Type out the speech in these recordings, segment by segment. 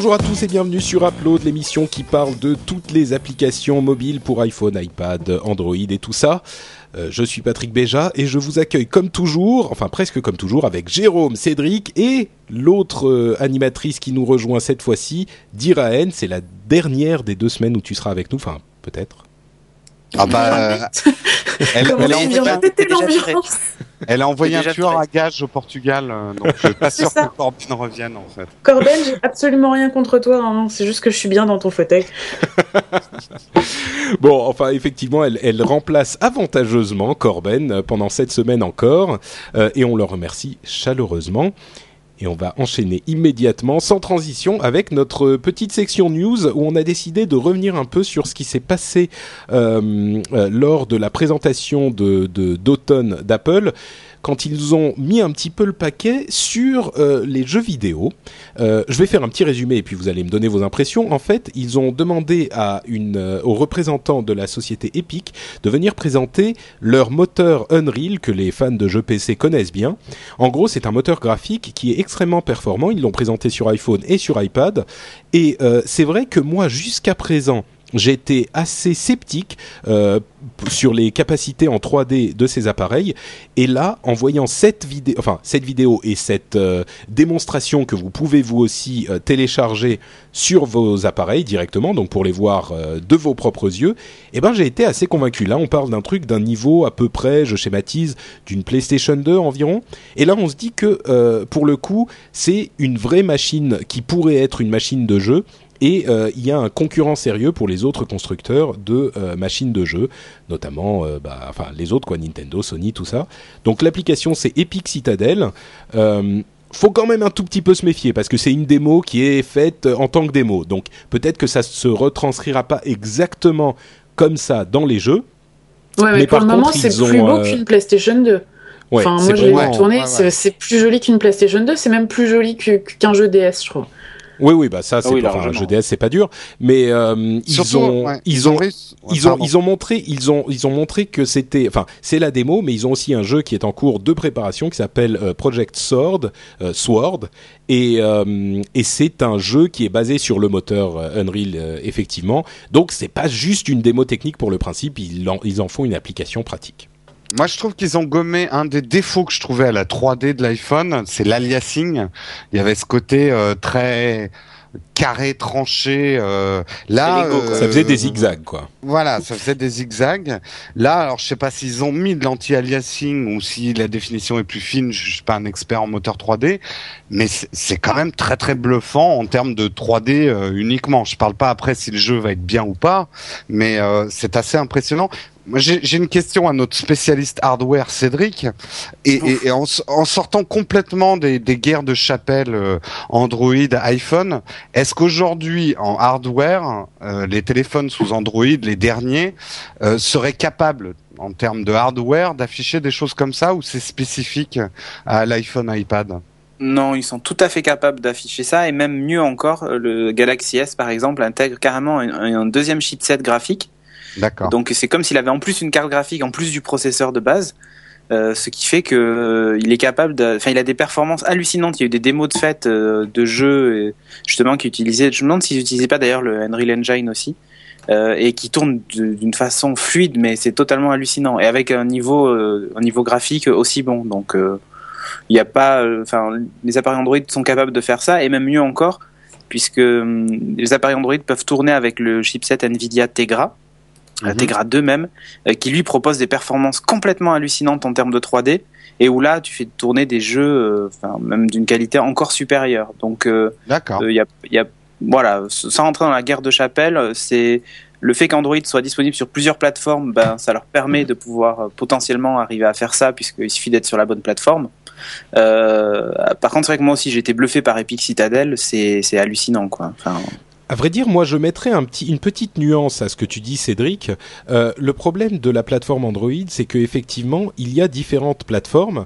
Bonjour à tous et bienvenue sur Upload, l'émission qui parle de toutes les applications mobiles pour iPhone, iPad, Android et tout ça. Euh, je suis Patrick Béja et je vous accueille comme toujours, enfin presque comme toujours, avec Jérôme, Cédric et l'autre euh, animatrice qui nous rejoint cette fois-ci, Diraen. C'est la dernière des deux semaines où tu seras avec nous, enfin peut-être. Ah bah, elle, elle, elle, elle a envoyé un tueur à gage au Portugal, euh, donc je suis pas sûr que Corben revienne en fait. Corben, j'ai absolument rien contre toi, hein, c'est juste que je suis bien dans ton fauteuil. bon, enfin, effectivement, elle, elle, remplace avantageusement Corben euh, pendant cette semaine encore, euh, et on le remercie chaleureusement. Et on va enchaîner immédiatement, sans transition, avec notre petite section news où on a décidé de revenir un peu sur ce qui s'est passé euh, euh, lors de la présentation d'automne d'Apple quand ils ont mis un petit peu le paquet sur euh, les jeux vidéo. Euh, je vais faire un petit résumé et puis vous allez me donner vos impressions. En fait, ils ont demandé euh, aux représentants de la société Epic de venir présenter leur moteur Unreal que les fans de jeux PC connaissent bien. En gros, c'est un moteur graphique qui est extrêmement performant. Ils l'ont présenté sur iPhone et sur iPad. Et c'est vrai que moi, jusqu'à présent, j'étais assez sceptique euh, sur les capacités en 3D de ces appareils. Et là en voyant cette vidéo et cette euh, démonstration que vous pouvez vous aussi euh, télécharger sur vos appareils directement donc pour les voir de vos propres yeux eh ben j'ai été assez convaincu. Là on parle d'un truc d'un niveau à peu près je schématise d'une PlayStation 2 environ. Et là on se dit que pour le coup c'est une vraie machine qui pourrait être une machine de jeu et euh, il y a un concurrent sérieux pour les autres constructeurs de euh, machines de jeu, notamment euh, bah, enfin les autres quoi, Nintendo, Sony, tout ça. Donc l'application c'est Epic Citadel. Euh, faut quand même un tout petit peu se méfier parce que c'est une démo qui est faite en tant que démo. Donc peut-être que ça se retranscrira pas exactement comme ça dans les jeux. Ouais, mais, mais pour le moment, c'est plus beau qu'une PlayStation 2. Ouais, enfin, moi, je l'ai tourné, ouais, ouais. c'est plus joli qu'une PlayStation 2, c'est même plus joli qu'un jeu DS, je crois. Oui, oui, bah ça, c'est ah oui, enfin, un jeu DS, c'est pas dur, mais euh, ils, ont, ouais, ils, ont, ils ont, ils ont montré, ils ont, ils ont montré que c'était, enfin, c'est la démo, mais ils ont aussi un jeu qui est en cours de préparation qui s'appelle euh, Project Sword, euh, Sword, et, euh, et c'est un jeu qui est basé sur le moteur euh, Unreal, effectivement. Donc, c'est pas juste une démo technique pour le principe, ils en, ils en font une application pratique. Moi, je trouve qu'ils ont gommé un des défauts que je trouvais à la 3D de l'iPhone, c'est l'aliasing. Il y avait ce côté euh, très carré tranché euh, là euh, ça faisait des zigzags quoi. Voilà ça faisait des zigzags. Là alors je sais pas s'ils ont mis de l'anti-aliasing ou si la définition est plus fine je suis pas un expert en moteur 3D mais c'est quand même très très bluffant en termes de 3D euh, uniquement. Je parle pas après si le jeu va être bien ou pas mais euh, c'est assez impressionnant j'ai une question à notre spécialiste hardware Cédric. Et, et, et en, en, sortant complètement des, des, guerres de chapelle euh, Android, iPhone, est-ce qu'aujourd'hui en hardware, euh, les téléphones sous Android, les derniers, euh, seraient capables en termes de hardware d'afficher des choses comme ça ou c'est spécifique à l'iPhone, iPad? Non, ils sont tout à fait capables d'afficher ça et même mieux encore, le Galaxy S par exemple intègre carrément un, un deuxième chipset graphique Donc c'est comme s'il avait en plus une carte graphique en plus du processeur de base, euh, ce qui fait que euh, il est capable enfin il a des performances hallucinantes. Il y a eu des démos de fait euh, de jeux justement qui utilisaient, je me demande s'ils n'utilisaient pas d'ailleurs le Unreal Engine aussi. Et qui tourne d'une façon fluide, mais c'est totalement hallucinant et avec un niveau, un niveau graphique aussi bon. Donc il n'y a pas, enfin les appareils Android sont capables de faire ça et même mieux encore puisque hum, les appareils Android peuvent tourner avec le chipset Nvidia Tegra, mm-hmm. Tegra 2 même, euh, qui lui propose des performances complètement hallucinantes en termes de 3D, et où là tu fais tourner des jeux, euh, enfin même d'une qualité encore supérieure. Donc, d'accord, il y a, y a, voilà, sans rentrer dans la guerre de chapelle, c'est le fait qu'Android soit disponible sur plusieurs plateformes, ben, ça leur permet de pouvoir potentiellement arriver à faire ça, puisqu'il suffit d'être sur la bonne plateforme. Euh, par contre, c'est vrai que moi aussi, j'ai été bluffé par Epic Citadel, c'est hallucinant, quoi. Enfin, à vrai dire, moi, je mettrais une petite nuance à ce que tu dis, Cédric. Euh, le problème de la plateforme Android, c'est qu'effectivement, il y a différentes plateformes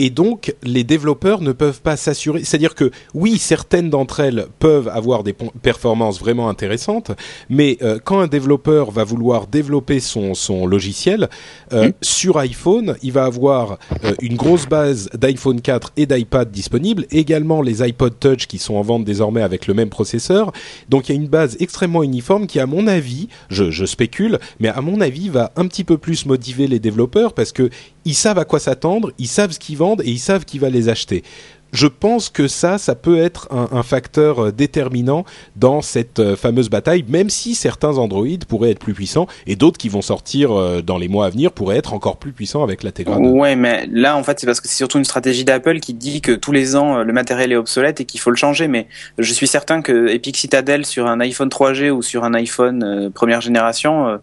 et donc les développeurs ne peuvent pas s'assurer. C'est-à-dire que oui, certaines d'entre elles peuvent avoir des performances vraiment intéressantes, mais euh, quand un développeur va vouloir développer son, son logiciel euh, mmh. sur iPhone, il va avoir euh, une grosse base d'iPhone 4 et d'iPad disponibles, également les iPod Touch qui sont en vente désormais avec le même processeur. Donc il y a une base extrêmement uniforme qui, à mon avis, je, je spécule, mais à mon avis, va un petit peu plus motiver les développeurs parce que ils savent à quoi s'attendre, ils savent ce qu'ils vendent et ils savent qui va les acheter. Je pense que ça, ça peut être un, facteur euh, déterminant dans cette euh, fameuse bataille, même si certains Android pourraient être plus puissants et d'autres qui vont sortir euh, dans les mois à venir pourraient être encore plus puissants avec la Tegra Ouais, mais là, en fait, c'est parce que c'est surtout une stratégie d'Apple qui dit que tous les ans, le matériel est obsolète et qu'il faut le changer. Mais je suis certain que Epic Citadel sur un iPhone 3G ou sur un iPhone première génération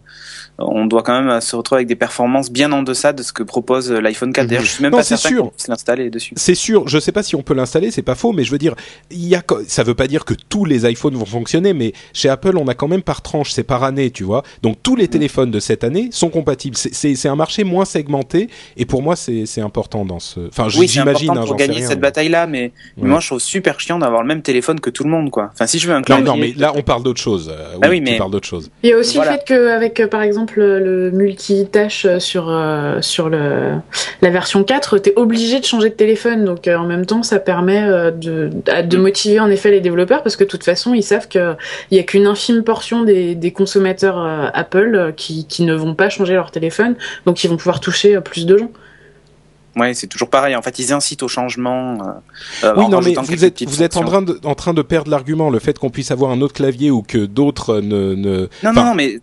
on doit quand même se retrouver avec des performances bien en deçà de ce que propose l'iPhone 4. D'ailleurs, je suis même pas certain qu'on puisse l'installer dessus. C'est sûr. Je sais pas si on peut l'installer, c'est pas faux, mais je veux dire, il y a, ça veut pas dire que tous les iPhones vont fonctionner, mais chez Apple, on a quand même par tranche, c'est par année, tu vois. Donc tous les mm. téléphones de cette année sont compatibles. C'est un marché moins segmenté, et pour moi, c'est important dans ce. Enfin, oui, j'imagine. Hein, pour gagner cette bataille-là, mais moi, je trouve super chiant d'avoir le même téléphone que tout le monde, quoi. Enfin, si je veux un clavier. Non, non, mais là, on parle d'autre chose. Euh, ah oui, mais. parle d'autre chose. Il y a aussi le fait qu'avec, euh, par exemple, le multitâche sur, euh, sur le, la version 4, tu es obligé de changer de téléphone. Donc euh, en même temps, ça permet euh, de, de mm. motiver en effet les développeurs parce que de toute façon, ils savent qu'il n'y a qu'une infime portion des, des consommateurs Apple qui, qui ne vont pas changer leur téléphone. Donc ils vont pouvoir toucher plus de gens. Ouais, c'est toujours pareil. En fait, ils incitent au changement. oui, non, mais vous êtes, vous êtes en train de, en train de perdre l'argument, le fait qu'on puisse avoir un autre clavier ou que d'autres ne, ne. Non, non, mais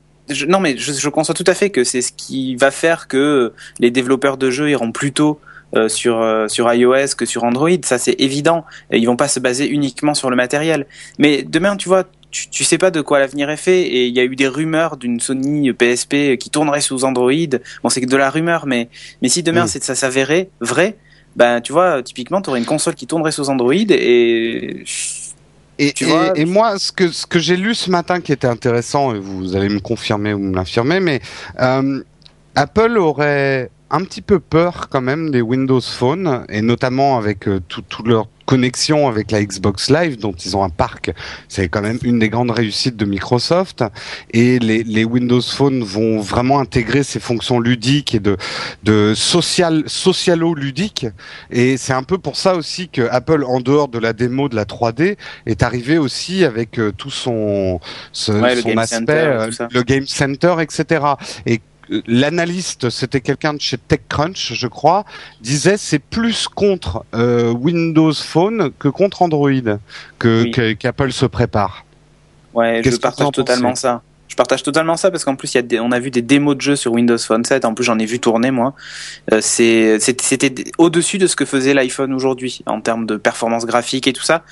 non, mais je, je, conçois tout à fait que c'est ce qui va faire que les développeurs de jeux iront plutôt euh, sur euh, sur iOS que sur Android. Ça, c'est évident. Et ils vont pas se baser uniquement sur le matériel. Mais demain, tu vois, tu, tu sais pas de quoi l'avenir est fait. Et il y a eu des rumeurs d'une Sony PSP qui tournerait sous Android. Bon, c'est que de la rumeur, mais mais si demain c'est ça s'avérait vrai, ben tu vois, typiquement, tu aurais une console qui tournerait sous Android et et, et, moi, ce que, ce que j'ai lu ce matin qui était intéressant, et vous allez me confirmer ou me l'infirmer, mais euh, Apple aurait un petit peu peur quand même des Windows Phone, et notamment avec euh, tout, tout leur connexion avec la Xbox Live, dont ils ont un parc. C'est quand même une des grandes réussites de Microsoft. Et les, les Windows Phone vont vraiment intégrer ces fonctions ludiques et de, de social, socialo-ludiques. Et c'est un peu pour ça aussi que Apple, en dehors de la démo de la 3D, est arrivé aussi avec euh, tout son, son aspect, euh, le Game Center, etc. Et l'analyste, c'était quelqu'un de chez TechCrunch, je crois, disait c'est plus contre euh, Windows Phone que contre Android que qu'Apple se prépare. Ouais, je partage totalement ça. Je partage totalement ça parce qu'en plus, il y a des, on a vu des démos de jeux sur Windows Phone 7. En plus, j'en ai vu tourner moi. Euh, c'était au-dessus de ce que faisait l'iPhone aujourd'hui en termes de performance graphique et tout ça.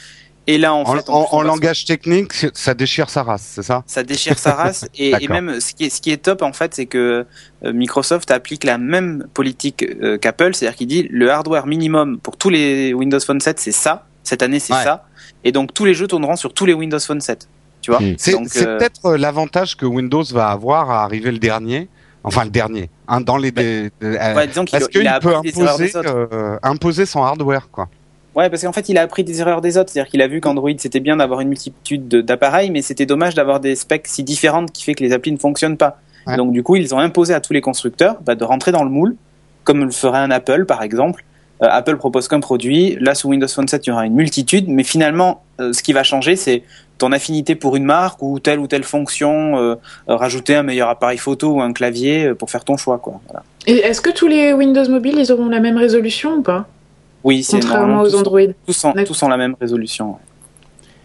Et là, en, fait, en, langage technique, ça déchire sa race, c'est ça? Ça déchire sa race. et, et, même, ce qui, est, ce qui est top, en fait, c'est que euh, Microsoft applique la même politique euh, qu'Apple, c'est-à-dire qu'il dit le hardware minimum pour tous les Windows Phone 7, c'est ça. Cette année, c'est ça. Et donc, tous les jeux tourneront sur tous les Windows Phone 7. Tu vois? Hmm. C'est euh, peut-être l'avantage que Windows va avoir à arriver le dernier. Enfin, le dernier. Hein, dans les. Ouais, parce qu'il peut imposer, imposer son hardware, quoi. Ouais, parce qu'en fait, il a appris des erreurs des autres. C'est-à-dire qu'il a vu qu'Android, c'était bien d'avoir une multitude d'appareils, mais c'était dommage d'avoir des specs si différentes qui fait que les applis ne fonctionnent pas. Donc, du coup, ils ont imposé à tous les constructeurs bah, de rentrer dans le moule, comme le ferait un Apple, par exemple. Euh, Apple propose qu'un produit. Là, sous Windows Phone 7, il y aura une multitude, mais finalement, euh, ce qui va changer, c'est ton affinité pour une marque ou telle ou telle fonction, euh, rajouter un meilleur appareil photo ou un clavier pour faire ton choix. Quoi. Voilà. Et est-ce que tous les Windows mobiles, ils auront la même résolution ou pas? Oui, c'est Contrairement aux Android. Tous, tous, ont, la même résolution.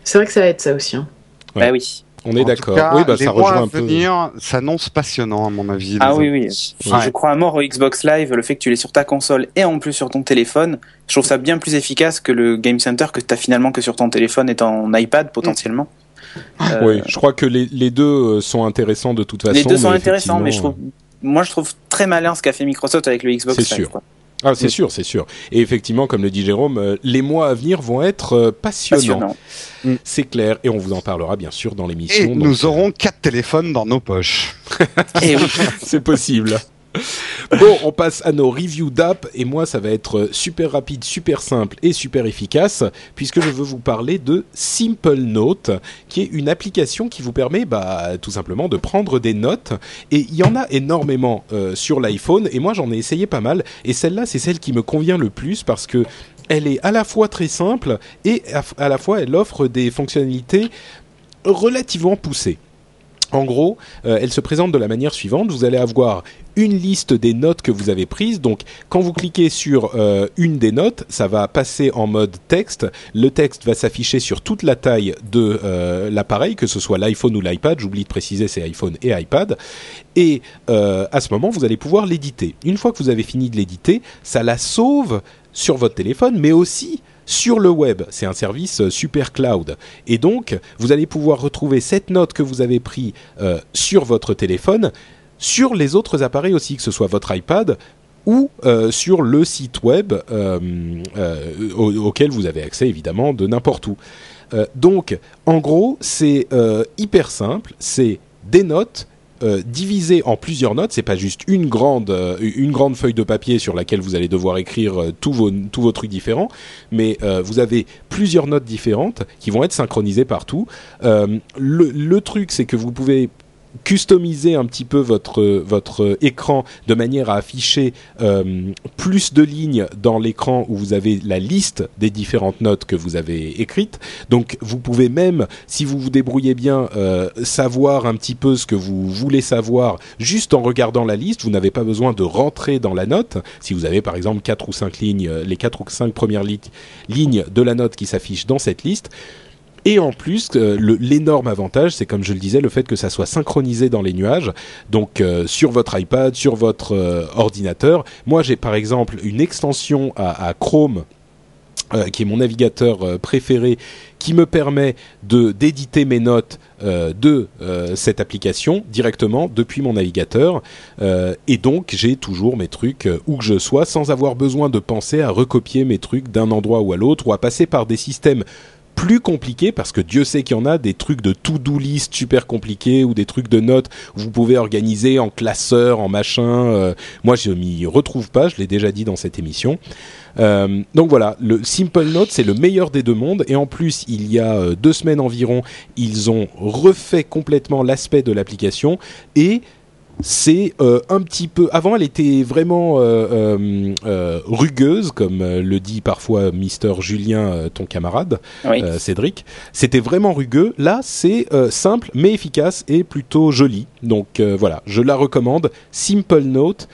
C'est vrai que ça aide ça aussi. Hein. Bah oui. On est d'accord. Oui, bah, ça rejoint un peu. venir s'annonce passionnant à mon avis. Ah oui, oui. Je crois à mort au Xbox Live, le fait que tu l'aies sur ta console et en plus sur ton téléphone, je trouve ça bien plus efficace que le Game Center que tu as finalement que sur ton téléphone et ton iPad potentiellement. Euh, oui, je crois que les, les, deux sont intéressants de toute façon. Les deux sont intéressants, mais je trouve, moi je trouve très malin ce qu'a fait Microsoft avec le Xbox C'est sûr. Ah, c'est sûr, c'est sûr. Et effectivement, comme le dit Jérôme, les mois à venir vont être passionnants. Mm. C'est clair, et on vous en parlera bien sûr dans l'émission. Et nous aurons quatre téléphones dans nos poches. et oui, c'est possible. Bon, on passe à nos reviews d'app et moi ça va être super rapide, super simple et super efficace puisque je veux vous parler de Simple Note qui est une application qui vous permet bah, tout simplement de prendre des notes et il y en a énormément euh, sur l'iPhone et moi j'en ai essayé pas mal et celle-là c'est celle qui me convient le plus parce que elle est à la fois très simple et à la fois elle offre des fonctionnalités relativement poussées. En gros, euh, elle se présente de la manière suivante. Vous allez avoir une liste des notes que vous avez prises. Donc, quand vous cliquez sur euh, une des notes, ça va passer en mode texte. Le texte va s'afficher sur toute la taille de euh, l'appareil, que ce soit l'iPhone ou l'iPad. J'oublie de préciser, c'est iPhone et iPad. Et à ce moment, vous allez pouvoir l'éditer. Une fois que vous avez fini de l'éditer, ça la sauve sur votre téléphone, mais aussi sur le web. C'est un service euh, super cloud. Et donc, vous allez pouvoir retrouver cette note que vous avez prise euh, sur votre téléphone sur les autres appareils aussi, que ce soit votre iPad ou euh, sur le site web auquel vous avez accès évidemment de n'importe où. donc, en gros, c'est hyper simple. C'est des notes euh, divisé en plusieurs notes. C'est pas juste une grande euh, une grande feuille de papier sur laquelle vous allez devoir écrire euh, tous vos trucs différents, mais vous avez plusieurs notes différentes qui vont être synchronisées partout. le truc, c'est que vous pouvez customiser un petit peu votre votre écran de manière à afficher euh, plus de lignes dans l'écran où vous avez la liste des différentes notes que vous avez écrites. Donc vous pouvez même, si vous vous débrouillez bien, euh, savoir un petit peu ce que vous voulez savoir juste en regardant la liste. Vous n'avez pas besoin de rentrer dans la note. Si vous avez par exemple quatre ou cinq lignes, les quatre ou cinq premières lignes de la note qui s'affichent dans cette liste, et en plus, euh, l'énorme avantage, c'est comme je le disais, le fait que ça soit synchronisé dans les nuages, donc euh, sur votre iPad, sur votre euh, ordinateur. Moi, j'ai par exemple une extension à, Chrome. qui est mon navigateur préféré, qui me permet d'éditer mes notes de cette application directement depuis mon navigateur. et donc j'ai toujours mes trucs où que je sois, sans avoir besoin de penser à recopier mes trucs d'un endroit ou à l'autre, ou à passer par des systèmes plus compliqué parce que Dieu sait qu'il y en a des trucs de to-do list super compliqués ou des trucs de notes où vous pouvez organiser en classeur, en machin. Euh, moi, je m'y retrouve pas, je l'ai déjà dit dans cette émission. Euh, donc voilà, le Simple Note, c'est le meilleur des deux mondes. Et en plus, il y a euh, deux semaines environ, ils ont refait complètement l'aspect de l'application et c'est euh, un petit peu. Avant, elle était vraiment euh, euh, rugueuse, comme le dit parfois Mister Julien, ton camarade Cédric. C'était vraiment rugueux. Là, c'est simple mais efficace et plutôt joli. Donc voilà, je la recommande. Simple Note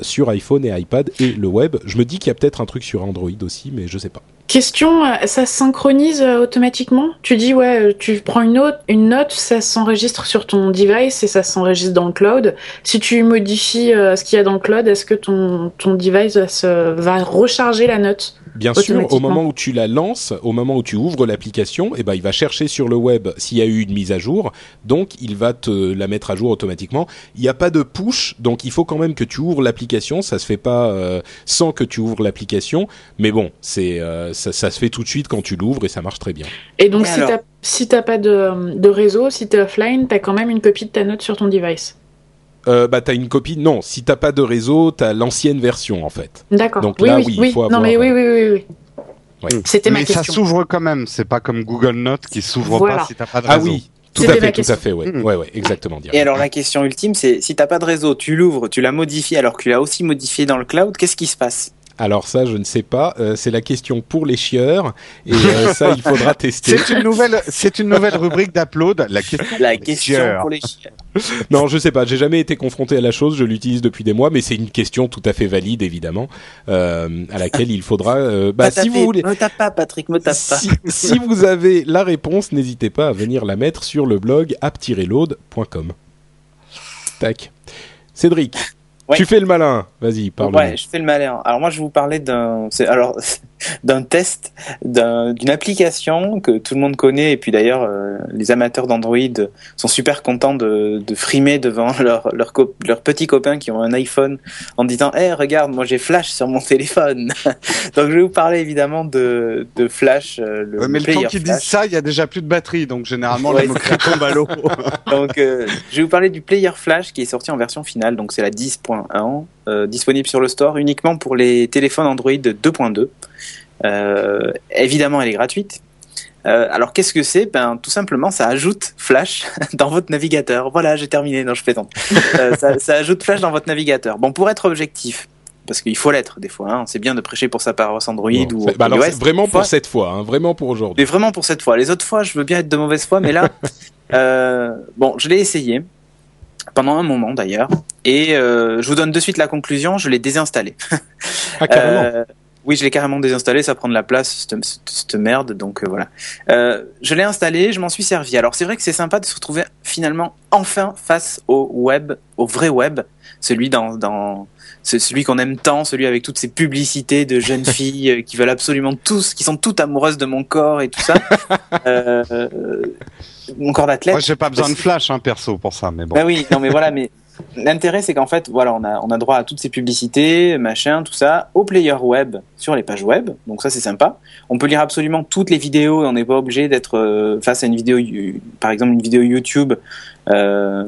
sur iPhone et iPad et le web. Je me dis qu'il y a peut-être un truc sur Android aussi, mais je sais pas. Question, euh, ça synchronise euh, automatiquement? Tu dis, ouais, euh, tu prends une note, ça s'enregistre sur ton device et ça s'enregistre dans le cloud. Si tu modifies ce qu'il y a dans le cloud, est-ce que ton device va recharger la note? Bien sûr, au moment où tu la lances, au moment où tu ouvres l'application, eh ben, il va chercher sur le web s'il y a eu une mise à jour. Donc, il va te la mettre à jour automatiquement. Il n'y a pas de push, donc il faut quand même que tu ouvres l'application. Ça se fait pas euh, sans que tu ouvres l'application. Mais bon, c'est euh, ça, ça, se fait tout de suite quand tu l'ouvres et ça marche très bien. Et donc, si tu si t'as pas de, de réseau, si tu es offline, tu as quand même une copie de ta note sur ton device euh, bah t'as une copie. Non, si t'as pas de réseau, t'as l'ancienne version en fait. D'accord. Donc là, oui, il faut avoir. Non mais oui, oui, oui, oui. C'était ma question. Mais ça s'ouvre quand même. C'est pas comme Google Notes qui s'ouvre pas si t'as pas de réseau. Ah oui. Tout à fait, tout à fait, ouais, mm. ouais, ouais, exactement. Et alors la question ultime, c'est si t'as pas de réseau, tu l'ouvres, tu l'as modifié alors que tu l'as aussi modifié dans le cloud, qu'est-ce qui se passe? Alors ça, je ne sais pas. Euh, c'est la question pour les chieurs et euh, ça, il faudra tester. C'est une nouvelle, c'est une nouvelle rubrique d'upload. La question, la question pour les chieurs. non, je sais pas. J'ai jamais été confronté à la chose. Je l'utilise depuis des mois, mais c'est une question tout à fait valide, évidemment, euh, à laquelle il faudra. Euh, bah, si vous voulez. Me tape pas, Patrick, me tape pas. Si, vous avez la réponse, n'hésitez pas à venir la mettre sur le blog app-load.com. Tac. Cédric. Tu fais le malin. Vas-y, parle. Ouais, je fais le malin. Alors moi, je vais vous parler d'un. Alors, d'un test d'une application que tout le monde connaît et puis d'ailleurs euh, les amateurs d'Android sont super contents de, de frimer devant leurs leur, leur petits copains qui ont un iPhone en disant "Eh regarde, moi j'ai Flash sur mon téléphone." donc je vais vous parler évidemment de, de Flash euh, le Mais le temps qu'ils disent ça, il y a déjà plus de batterie donc généralement ouais, la moquerie tombe à l'eau. donc euh, je vais vous parler du Player Flash qui est sorti en version finale donc c'est la 10.1 euh, disponible sur le store uniquement pour les téléphones Android 2.2. Euh, évidemment, elle est gratuite. Euh, alors qu'est-ce que c'est? Ben tout simplement, ça ajoute Flash dans votre navigateur. Voilà, j'ai terminé. Non, je fais euh, ça, ça, ajoute Flash dans votre navigateur. Bon, pour être objectif, parce qu'il faut l'être des fois. Hein. C'est bien de prêcher pour sa paroisse Android ou bah vraiment pour cette fois, hein, vraiment pour aujourd'hui. Mais vraiment pour cette fois. Les autres fois, je veux bien être de mauvaise foi, mais là, euh, bon, je l'ai essayé pendant un moment d'ailleurs. Et euh, je vous donne de suite la conclusion, je l'ai désinstallé. ah, carrément. Euh, oui, je l'ai carrément désinstallé, ça prend de la place, cette, cette merde, donc euh, voilà. Je l'ai installé, je m'en suis servi. Alors c'est vrai que c'est sympa de se retrouver finalement enfin face au web, au vrai web, celui dans, dans celui qu'on aime tant, celui avec toutes ces publicités de jeunes filles euh, qui veulent absolument tous, qui sont toutes amoureuses de mon corps et tout ça. euh, mon corps d'athlète. Moi, j'ai pas besoin de flash, hein, perso, pour ça, mais bon. Bah oui, non, mais voilà, mais l'intérêt, c'est qu'en fait, voilà, on a, on a droit à toutes ces publicités, machin, tout ça, au player web, sur les pages web. Donc ça, c'est sympa. On peut lire absolument toutes les vidéos et on n'est pas obligé d'être euh, face à une vidéo, par exemple, une vidéo YouTube. Euh,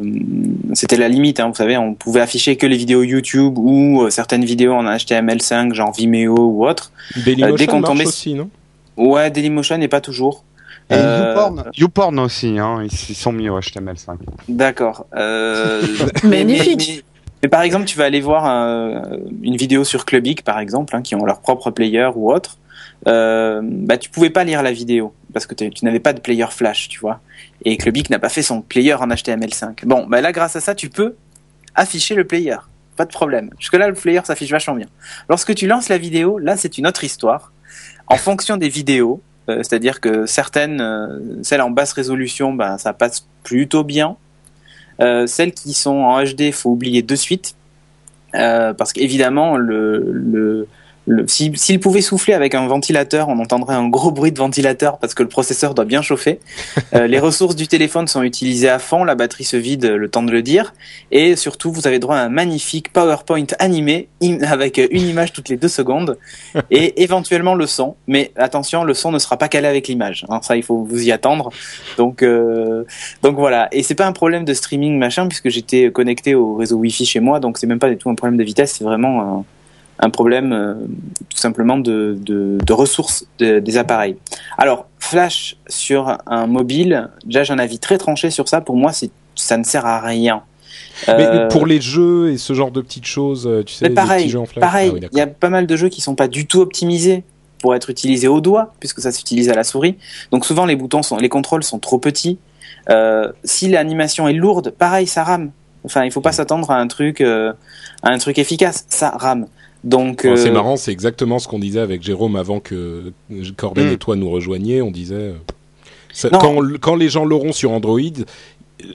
c'était la limite, hein, vous savez, on pouvait afficher que les vidéos YouTube ou euh, certaines vidéos en HTML5, genre Vimeo ou autre. Dailymotion dès qu'on tombait... aussi, non? Ouais, Dailymotion n'est pas toujours. Et euh... YouPorn, YouPorn aussi, hein, ils sont mis au HTML5. D'accord. Euh... Magnifique. Mais, par exemple, tu vas aller voir un, une vidéo sur Clubic, par exemple, hein, qui ont leur propre player ou autre. Euh, bah, tu pouvais pas lire la vidéo parce que tu n'avais pas de player Flash, tu vois. Et Clubic n'a pas fait son player en HTML5. Bon, bah là, grâce à ça, tu peux afficher le player. Pas de problème. Jusque là, le player s'affiche vachement bien. Lorsque tu lances la vidéo, là, c'est une autre histoire. En fonction des vidéos, euh, c'est-à-dire que certaines, euh, celles en basse résolution, ben, ça passe plutôt bien. Euh, celles qui sont en HD, faut oublier de suite. parce qu'évidemment, le, le, s'il pouvait souffler avec un ventilateur, on entendrait un gros bruit de ventilateur parce que le processeur doit bien chauffer. Euh, les ressources du téléphone sont utilisées à fond, la batterie se vide, le temps de le dire. Et surtout, vous avez droit à un magnifique PowerPoint animé avec une image toutes les deux secondes et éventuellement le son. Mais attention, le son ne sera pas calé avec l'image. Hein, ça, il faut vous y attendre. Donc, euh, donc voilà. Et c'est pas un problème de streaming machin puisque j'étais connecté au réseau Wi-Fi chez moi, donc c'est même pas du tout un problème de vitesse. C'est vraiment un problème euh, tout simplement de, de, de ressources des appareils. Alors, Flash sur un mobile, déjà j'ai un avis très tranché sur ça. Pour moi, ça ne sert à rien. Mais euh, pour les jeux et ce genre de petites choses, euh, tu sais, pareil, petits jeux en Flash. Pareil, ah il y a pas mal de jeux qui sont pas du tout optimisés pour être utilisés au doigt, puisque ça s'utilise à la souris. Donc souvent les boutons sont, les contrôles sont trop petits. Euh, si l'animation est lourde, pareil, ça rame. Enfin, il faut pas s'attendre à un truc, à un truc efficace, ça rame. Donc c'est euh, marrant, c'est exactement ce qu'on disait avec Jérôme avant que Corben hmm. et toi nous rejoigniez. On disait euh, quand, quand les gens l'auront sur Android,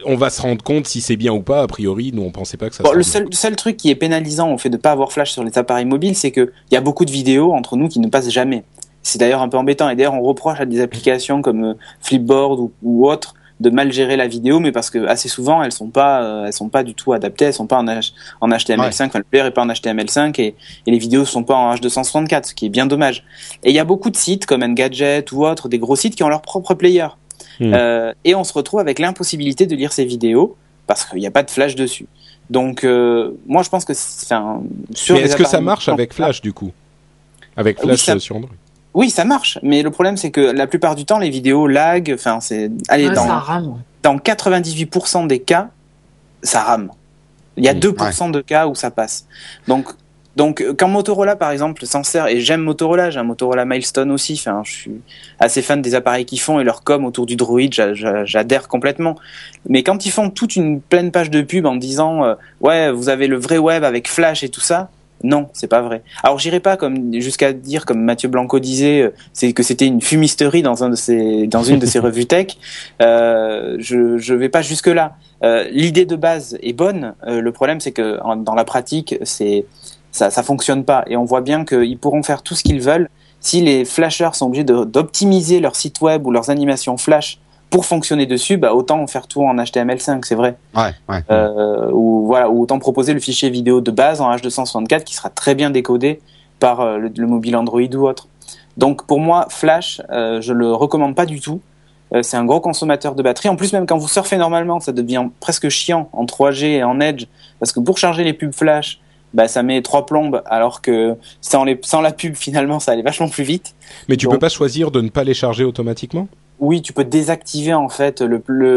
on va se rendre compte si c'est bien ou pas. A priori, nous on pensait pas que ça. Bon, le seul, seul, truc qui est pénalisant au fait de pas avoir Flash sur les appareils mobiles, c'est que il y a beaucoup de vidéos entre nous qui ne passent jamais. C'est d'ailleurs un peu embêtant. Et d'ailleurs, on reproche à des applications comme euh, Flipboard ou, ou autres de mal gérer la vidéo, mais parce que assez souvent elles sont pas, euh, elles sont pas du tout adaptées, elles sont pas en, H, en HTML5, enfin le player est pas en HTML5 et, et, les vidéos sont pas en H264, ce qui est bien dommage. Et il y a beaucoup de sites comme Engadget ou autres, des gros sites qui ont leur propre player. Hmm. Euh, et on se retrouve avec l'impossibilité de lire ces vidéos parce qu'il n'y a pas de flash dessus. Donc euh, moi je pense que, enfin, sur. Mais est-ce que ça marche avec Flash du coup, avec Flash sur Android oui, ça marche, mais le problème c'est que la plupart du temps les vidéos lag, enfin c'est allez dans dans 98% des cas, ça rame. Il y a 2% de cas où ça passe. Donc donc quand Motorola par exemple s'en sert et j'aime Motorola, j'ai un Motorola Milestone aussi, enfin je suis assez fan des appareils qu'ils font et leur com autour du Droid, j'adhère complètement. Mais quand ils font toute une pleine page de pub en disant euh, ouais, vous avez le vrai web avec Flash et tout ça, non, c'est pas vrai. Alors j'irai pas comme jusqu'à dire comme Mathieu Blanco disait, euh, c'est que c'était une fumisterie dans un de ses dans une de ses revues tech. Euh, je je vais pas jusque là. Euh, L'idée de base est bonne. Euh, le problème c'est que dans la pratique c'est ça ça fonctionne pas et on voit bien qu'ils pourront faire tout ce qu'ils veulent. si les flashers sont obligés d'optimiser leur site web ou leurs animations flash pour fonctionner dessus, bah autant faire tout en HTML5, c'est vrai. Ouais, ouais. Euh, ou voilà, ou autant proposer le fichier vidéo de base en H264 qui sera très bien décodé par euh, le, le mobile Android ou autre. Donc pour moi, Flash, euh, je le recommande pas du tout. Euh, c'est un gros consommateur de batterie. En plus, même quand vous surfez normalement, ça devient presque chiant en 3G et en Edge, parce que pour charger les pubs Flash, bah, ça met trois plombes, alors que sans, les, sans la pub, finalement, ça allait vachement plus vite. Mais tu Donc- peux pas choisir de ne pas les charger automatiquement? Oui, tu peux désactiver en fait le, le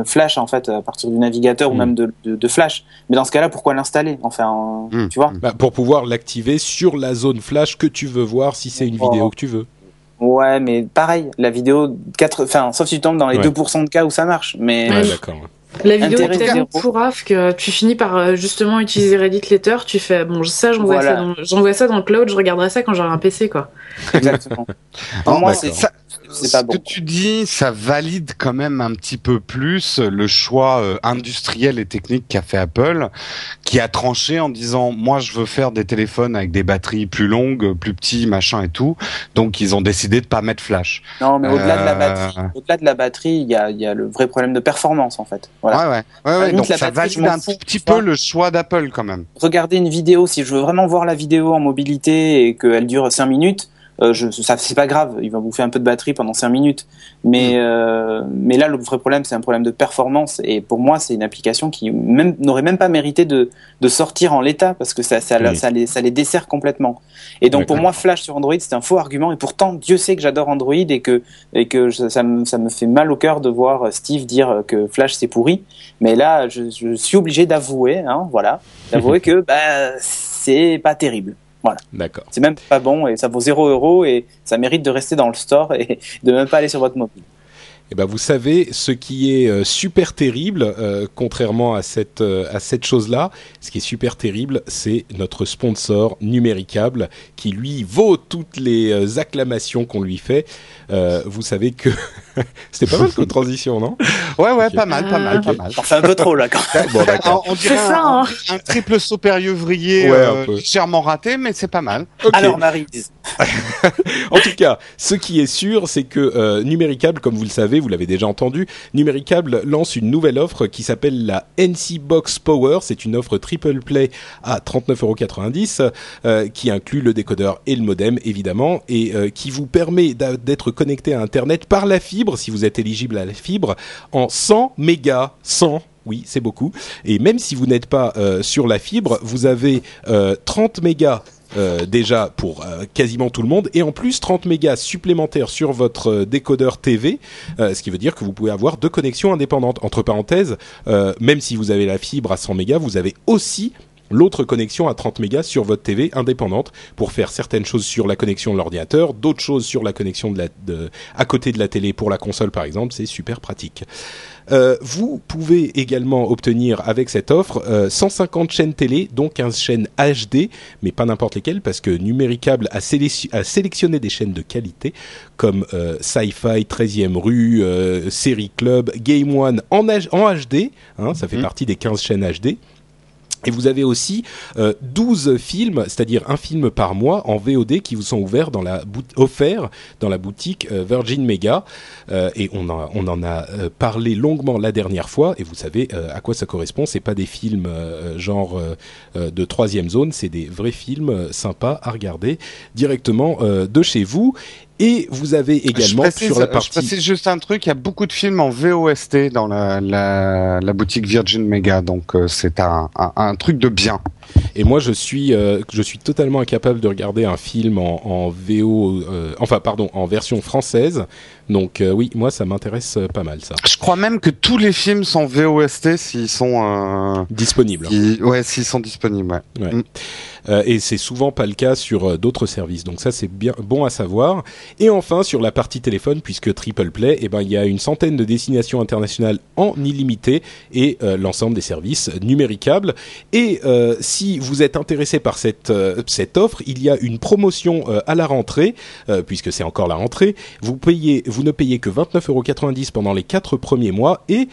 euh, Flash en fait à partir du navigateur ou Mm. même de, de, de Flash. Mais dans ce cas-là, pourquoi l'installer? Enfin, euh, Mm. tu vois? Bah, Pour pouvoir l'activer sur la zone flash que tu veux voir si c'est une Oh. vidéo que tu veux. Ouais, mais pareil, la vidéo, 4... enfin, sauf si tu tombes dans les Ouais. 2% de cas où ça marche. Mais Ouais, d'accord. La vidéo est tellement pourrave que tu finis par euh, justement utiliser Reddit Letter. Tu fais bon, ça, j'envoie Voilà. ça, dans- j'envoie ça dans le cloud, je regarderai ça quand j'aurai un PC, quoi. exactement. Pour moi, Ça, c'est pas Ce que tu dis, ça valide quand même un petit peu plus le choix euh, industriel et technique qu'a fait Apple, qui a tranché en disant moi je veux faire des téléphones avec des batteries plus longues, plus petits, machin et tout. Donc ils ont décidé de pas mettre flash. Non, mais au-delà de la Euh, batterie, au-delà de la batterie, il y a, il y a le vrai problème de performance en fait. Voilà. Ouais ouais. donc ça batterie, valide un petit vois. peu le choix d'Apple quand même. regarder une vidéo, si je veux vraiment voir la vidéo en mobilité et qu'elle dure 5 minutes, euh, je, ça c'est pas grave, il va bouffer un peu de batterie pendant 5 minutes. Mais euh, mais là le vrai problème c'est un problème de performance et pour moi c'est une application qui même n'aurait même pas mérité de de sortir en l'état parce que ça ça, Oui. ça les ça les dessert complètement. Et donc pour moi Flash sur Android c'est un faux argument et pourtant Dieu sait que j'adore Android et que et que je- ça me ça me fait mal au cœur de voir Steve dire que Flash c'est pourri. Mais là je, je suis obligé d'avouer hein, voilà d'avouer que bah c'est pas terrible. D'accord. C'est même pas bon et ça vaut 0 euros et ça mérite de rester dans le store et de même pas aller sur votre mobile. Eh ben, vous savez ce qui est euh, super terrible, euh, contrairement à cette euh, à cette chose-là. Ce qui est super terrible, c'est notre sponsor Numéricable, qui lui vaut toutes les acclamations qu'on lui fait. Euh, vous savez que c'était pas mal comme transition, non? Ouais ouais, pas mal, pas mal, pas mal. Enfin un peu trop là quand même. Bon, d'accord. On, on dirait C'est ça, un, hein. un triple saut périllevrier Ouais, euh, légèrement raté, mais c'est pas mal. Alors Marie, En tout cas, ce qui est sûr, c'est que euh, Numéricable, comme vous le savez, vous l'avez déjà entendu, Numéricable lance une nouvelle offre qui s'appelle la NC Box Power. C'est une offre triple play à 39,90€ euh, qui inclut le décodeur et le modem, évidemment, et euh, qui vous permet d'être connecté à Internet par la fibre, si vous êtes éligible à la fibre, en 100 mégas. 100 oui, c'est beaucoup. Et même si vous n'êtes pas euh, sur la fibre, vous avez euh, 30 mégas euh, déjà pour euh, quasiment tout le monde et en plus 30 mégas supplémentaires sur votre euh, décodeur TV, ce qui veut dire que vous pouvez avoir deux connexions indépendantes. Entre parenthèses, même si vous avez la fibre à 100 mégas, vous avez aussi l'autre connexion à 30 mégas sur votre TV indépendante pour faire certaines choses sur la connexion de l'ordinateur, d'autres choses sur la connexion de la, de, à côté de la télé pour la console par exemple, c'est super pratique. Euh, vous pouvez également obtenir avec cette offre euh, 150 chaînes télé, dont 15 chaînes HD, mais pas n'importe lesquelles, parce que Numéricable a, sélection- a sélectionné des chaînes de qualité, comme euh, Sci-Fi, 13e rue, euh, Série Club, Game One en, H- en HD, hein, ça fait Mhm. partie des 15 chaînes HD. Et vous avez aussi euh, 12 films, c'est-à-dire un film par mois en VOD qui vous sont ouverts dans la offerts dans la boutique euh, Virgin Mega. Euh, et on, en- on en a euh, parlé longuement la dernière fois. Et vous savez à quoi ça correspond. C'est pas des films genre de troisième zone, c'est des vrais films sympas à regarder directement de chez vous. Et vous avez également je précise, sur la je partie précise juste un truc, il y a beaucoup de films en VOST dans la, la, la boutique Virgin Mega, donc euh, c'est un, un, un truc de bien. Et moi, je suis, euh, je suis totalement incapable de regarder un film en, en VO, euh, enfin, pardon, en version française. Donc, euh, oui, moi, ça m'intéresse pas mal, ça. Je crois même que tous les films sont VOST s'ils sont, euh, Disponible. s'ils- ouais, s'ils sont disponibles. Ouais. Euh, et c'est souvent pas le cas sur d'autres services. Donc ça, c'est bien bon à savoir. Et enfin, sur la partie téléphone, puisque Triple Play, eh ben, il y a une centaine de destinations internationales en illimité et l'ensemble des services numéricables. Et si si vous êtes intéressé par cette cette offre, il y a une promotion à la rentrée, puisque c'est encore la rentrée. Vous payez, vous ne payez que 29,90€ pendant les quatre premiers mois et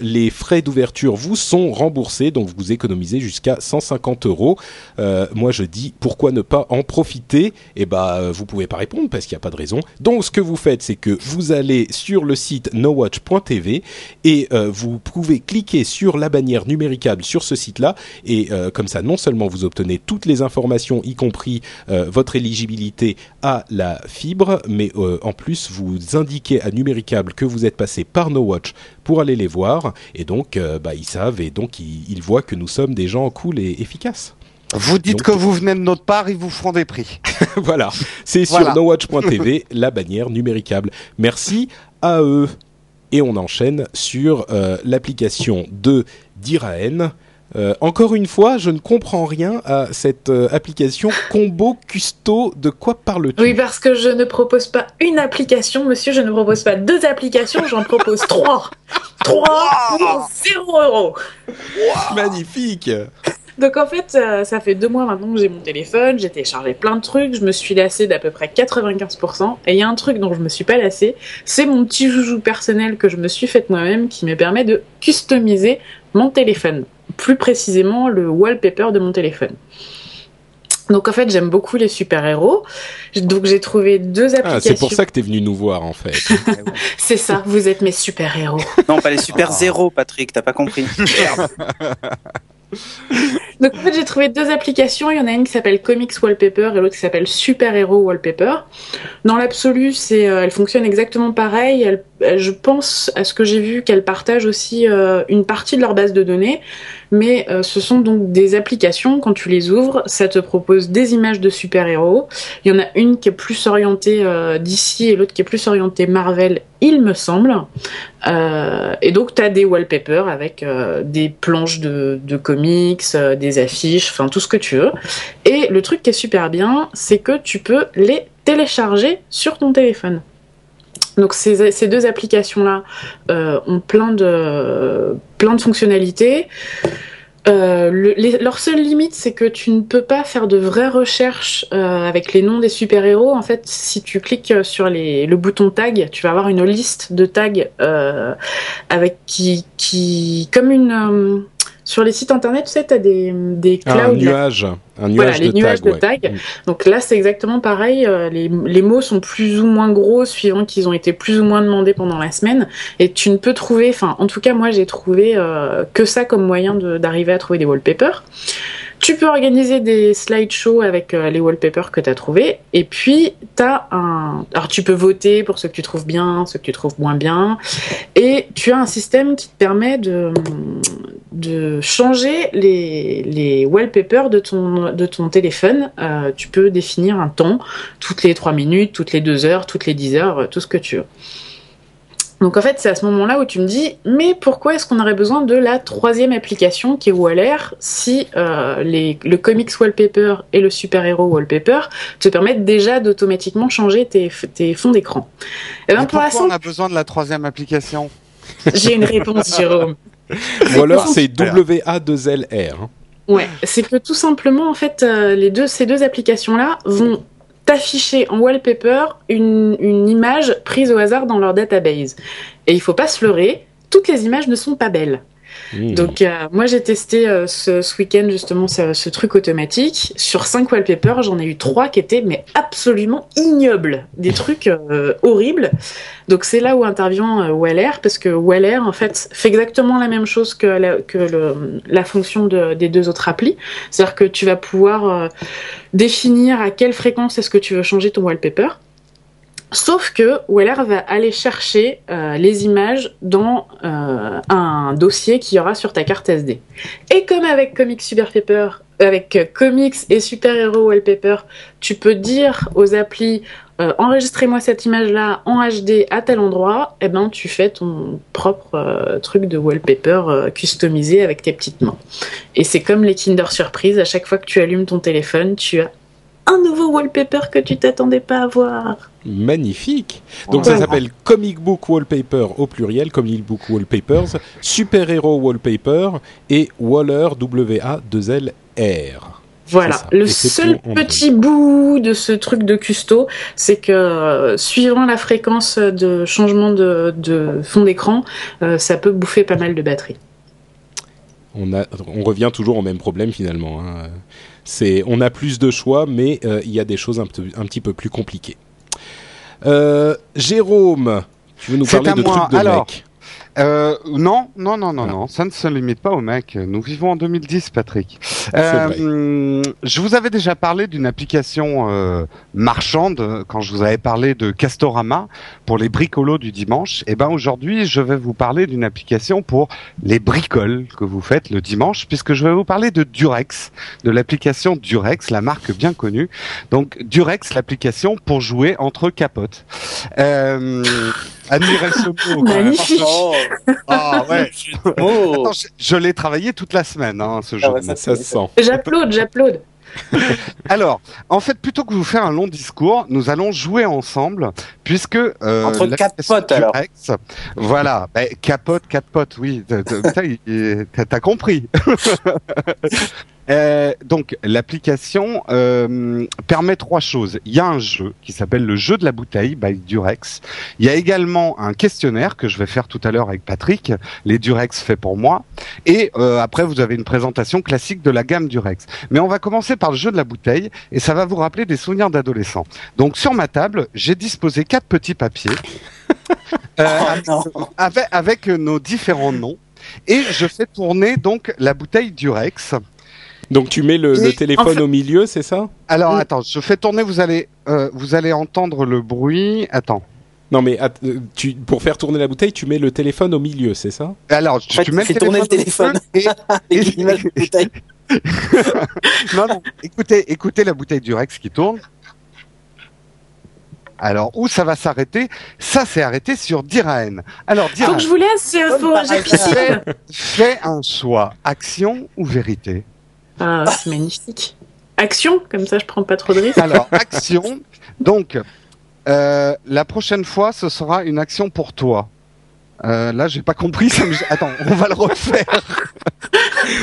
les frais d'ouverture vous sont remboursés, donc vous économisez jusqu'à 150 euros. Moi, je dis pourquoi ne pas en profiter? Eh ben, vous pouvez pas répondre parce qu'il n'y a pas de raison. Donc, ce que vous faites, c'est que vous allez sur le site nowatch.tv et euh, vous pouvez cliquer sur la bannière numéricable sur ce site-là et euh, comme ça, non seulement vous obtenez toutes les informations, y compris euh, votre éligibilité à la fibre, mais en plus vous indiquez à numéricable que vous êtes passé par NoWatch pour aller les voir et donc bah, ils savent et donc ils, voient que nous sommes des gens cool et efficaces. Vous dites que vous venez de notre part, ils vous feront des prix. voilà, c'est sur nowatch.tv, la bannière numéricable. Merci à eux. Et on enchaîne sur euh, l'application de Diraen. Euh, encore une fois, je ne comprends rien à cette euh, application Combo Custo. De quoi parle-t-il Oui, parce que je ne propose pas une application, monsieur. Je ne propose pas deux applications, j'en propose trois. Trois pour zéro euro. Magnifique. Donc en fait, ça fait deux mois maintenant que j'ai mon téléphone, j'ai téléchargé plein de trucs, je me suis lassée d'à peu près 95%. Et il y a un truc dont je me suis pas lassée, c'est mon petit joujou personnel que je me suis fait moi-même qui me permet de customiser mon téléphone. Plus précisément, le wallpaper de mon téléphone. Donc en fait, j'aime beaucoup les super-héros. Donc j'ai trouvé deux applications. Ah, c'est pour ça que tu es venu nous voir en fait. c'est ça, vous êtes mes super-héros. Non, pas les super-zéros, Patrick, t'as pas compris. Donc en fait j'ai trouvé deux applications, il y en a une qui s'appelle Comics Wallpaper et l'autre qui s'appelle Super Hero Wallpaper. Dans l'absolu, c'est, euh, elle fonctionne exactement pareil. Elle, je pense à ce que j'ai vu qu'elles partagent aussi euh, une partie de leur base de données, mais euh, ce sont donc des applications. Quand tu les ouvres, ça te propose des images de super héros. Il y en a une qui est plus orientée d'ici et l'autre qui est plus orientée Marvel, il me semble. et donc tu as des wallpapers avec des planches de comics, des affiches, enfin tout ce que tu veux. Et le truc qui est super bien, c'est que tu peux les télécharger sur ton téléphone. Donc ces, deux applications-là euh, ont plein de, plein fonctionnalités. Euh, leur seule limite, c'est que tu ne peux pas faire de vraies recherches euh, avec les noms des super-héros. En fait, si tu cliques sur le bouton tag, tu vas avoir une liste de tags avec qui comme une sur les sites internet, tu sais, tu as des, des clouds. un nuage, un nuage de les nuages de tag. Mm. Donc là, c'est exactement pareil. Euh, les, les, mots sont plus ou moins gros suivant qu'ils ont été plus ou moins demandés pendant la semaine. Et tu ne peux trouver, enfin, en tout cas, moi, j'ai trouvé euh, que ça comme moyen d'arriver à trouver des wallpapers. Tu peux organiser des slideshows avec euh, les wallpapers que tu as trouvés. Et puis, as un. Alors, tu peux voter pour ce que tu trouves bien, ce que tu trouves moins bien. Et tu as un système qui te permet de, de changer les, les wallpapers de ton, de ton téléphone. Euh, tu peux définir un temps, toutes les 3 minutes, toutes les 2 heures, toutes les 10 heures, tout ce que tu veux. Donc en fait, c'est à ce moment-là où tu me dis, mais pourquoi est-ce qu'on aurait besoin de la troisième application qui est Waller si euh, les, le comics wallpaper et le super-héros wallpaper te permettent déjà d'automatiquement changer tes, tes fonds d'écran eh ben, Pourquoi on a besoin de la troisième application? J'ai une réponse, Jérôme. Ou alors c'est WA2LR. Hein. Ouais, c'est que tout simplement, en fait, euh, les deux, ces deux applications-là vont t'afficher en wallpaper une, image prise au hasard dans leur database. Et il faut pas se leurrer, toutes les images ne sont pas belles. Mmh. Donc euh, moi j'ai testé euh, ce, ce week-end justement ce, ce, truc automatique. Sur 5 wallpapers, j'en ai eu 3 qui étaient mais absolument ignobles, des trucs euh, horribles. Donc c'est là où intervient Weller parce que Weller en fait fait exactement la même chose que la, que le, la fonction de, des deux autres applis. C'est-à-dire que tu vas pouvoir définir à quelle fréquence est-ce que tu veux changer ton wallpaper. Sauf que Weller va aller chercher euh, les images dans euh, un dossier qu'il y aura sur ta carte SD. Et comme avec Comics Super Paper, avec Comics et Super Hero Wallpaper, tu peux dire aux applis euh, enregistrez-moi cette image-là en HD à tel endroit, et eh ben tu fais ton propre truc de wallpaper customisé avec tes petites mains. Et c'est comme les Kinder Surprise, à chaque fois que tu allumes ton téléphone, tu as un nouveau wallpaper que tu t'attendais pas à voir. Magnifique. Donc ça s'appelle Comic Book Wallpaper au pluriel, Comic Book Wallpapers, Super Hero Wallpaper et Waller W-A-2-L-R. Voilà. C'est ça. Le Et c'est seul petit bout de ce truc de custo, c'est que euh, suivant la fréquence de changement de, de fond d'écran, euh, ça peut bouffer pas mal de batterie. On, a, on revient toujours au même problème finalement. hein. C'est, on a plus de choix, mais euh, il y a des choses un, petit peu plus compliquées. Euh, Jérôme, tu veux nous parler de moi. trucs de Alors, mec Euh, non, non, non, non, Ah. non, ça ne se limite pas au mec. Nous vivons en 2010, Patrick. Euh, je vous avais déjà parlé d'une application euh, marchande euh, quand je vous avais parlé de Castorama pour les bricolos du dimanche. Et ben aujourd'hui, je vais vous parler d'une application pour les bricoles que vous faites le dimanche, puisque je vais vous parler de Durex, de l'application Durex, la marque bien connue. Donc Durex, l'application pour jouer entre capotes. Euh, admirez ce mot. quand même. Magnifique. Oh, Ah ouais. oh. Attends, je, je l'ai travaillé toute la semaine, hein, ce jeu. Ah ouais. Ça se sent. J'applaude, j'applaude. Alors, en fait, plutôt que de vous faire un long discours, nous allons jouer ensemble, puisque euh, Entre quatre potes, alors. Voilà, ben, capote, quatre potes, oui. T'as compris. Euh, donc, l'application euh, permet trois choses. Il y a un jeu qui s'appelle le jeu de la bouteille by Durex. Il y a également un questionnaire que je vais faire tout à l'heure avec Patrick, les Durex fait pour moi. Et euh, après, vous avez une présentation classique de la gamme Durex. Mais on va commencer par le jeu de la bouteille et ça va vous rappeler des souvenirs d'adolescents. Donc, sur ma table, j'ai disposé quatre petits papiers. Euh, Oh, avec, avec nos différents noms. Et je fais tourner donc la bouteille Durex. Donc tu mets le, le Et- téléphone en fait- au milieu, c'est ça? Alors attends, je fais tourner, vous allez, euh, vous allez entendre le bruit. Attends. Non mais att- euh, tu, pour faire tourner la bouteille, tu mets le téléphone au milieu, c'est ça? Alors, tu, fait, tu mets fais tourner le feu Et, de bouteille. non, non, écoutez, écoutez la bouteille Durex qui tourne. Alors, où ça va s'arrêter? Ça s'est arrêté sur Diraen. Alors, Faut Diraen, que je vous laisse, faut, j'ai fais un choix. Action ou vérité Ah, c'est magnifique. Action, comme ça je prends pas trop de risques. Alors, action. Donc, euh, la prochaine fois, ce sera une action pour toi. Euh, là, j'ai pas compris. Ça me... Attends, on va le refaire.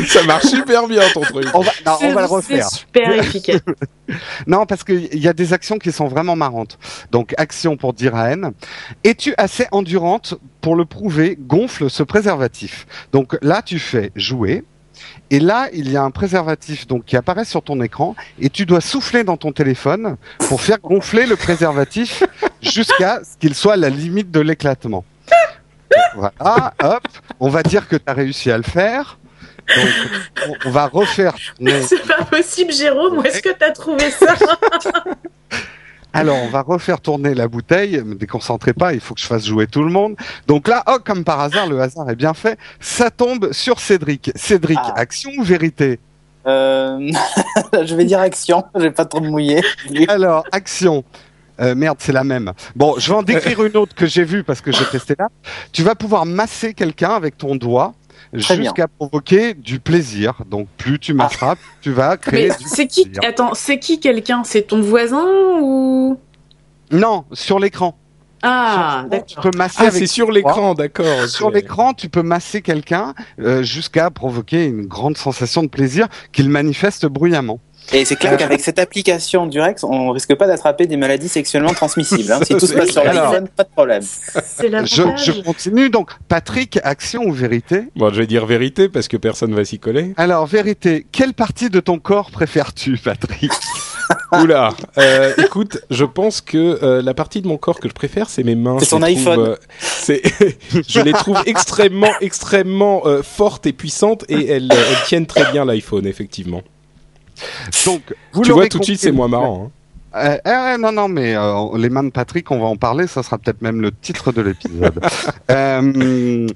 Ça marche super bien ton truc. On va, non, on C'est- va le refaire. super efficace. Non, parce qu'il y a des actions qui sont vraiment marrantes. Donc, action pour dire à N. Es-tu assez endurante pour le prouver? Gonfle ce préservatif. Donc là, tu fais jouer. Et là, il y a un préservatif donc qui apparaît sur ton écran et tu dois souffler dans ton téléphone pour faire gonfler le préservatif jusqu'à ce qu'il soit à la limite de l'éclatement. Voilà, hop, on va dire que tu as réussi à le faire. Donc, on- va refaire. tourner- C'est pas possible, Jérôme, où est-ce que t'as trouvé ça? Alors, on va refaire tourner la bouteille. Me déconcentrez pas, il faut que je fasse jouer tout le monde. Donc là, oh, comme par hasard, le hasard est bien fait. Ça tombe sur Cédric. Cédric, Ah. action ou vérité? Euh, je vais dire action, je vais pas trop me mouiller. Alors, action. Euh, merde, c'est la même. Bon, je vais en décrire une autre que j'ai vue parce que j'ai testé là. Tu vas pouvoir masser quelqu'un avec ton doigt. Jusqu'à provoquer du plaisir. Donc, plus tu masseras, plus tu vas créer Mais c'est qui plaisir. Attends, c'est qui quelqu'un? C'est ton voisin ou? Non, sur l'écran. Ah, d'accord. peux masser Ah, c'est sur l'écran, d'accord. ok. Sur l'écran, tu peux masser quelqu'un euh, jusqu'à provoquer une grande sensation de plaisir qu'il manifeste bruyamment. Et c'est clair qu'avec cette application Durex, on risque pas d'attraper des maladies sexuellement transmissibles. hein. Si tout se passe sur l'iPhone, pas de problème. C'est Je, je continue donc. Patrick, action ou vérité? Bon, je vais dire vérité parce que personne va s'y coller. Alors, vérité, quelle partie de ton corps préfères-tu, Patrick? Oula, euh, écoute, je pense que euh, la partie de mon corps que je préfère, c'est mes mains. C'est son iPhone. euh, c'est, je les trouve extrêmement, extrêmement euh, fortes et puissantes et elles, euh, elles tiennent très bien l'iPhone, effectivement. Donc, vous tu vois, tout de suite, c'est moins marrant. hein. Euh, euh, non, non, mais euh, les mains de Patrick, on va en parler. Ça sera peut-être même le titre de l'épisode. Euh,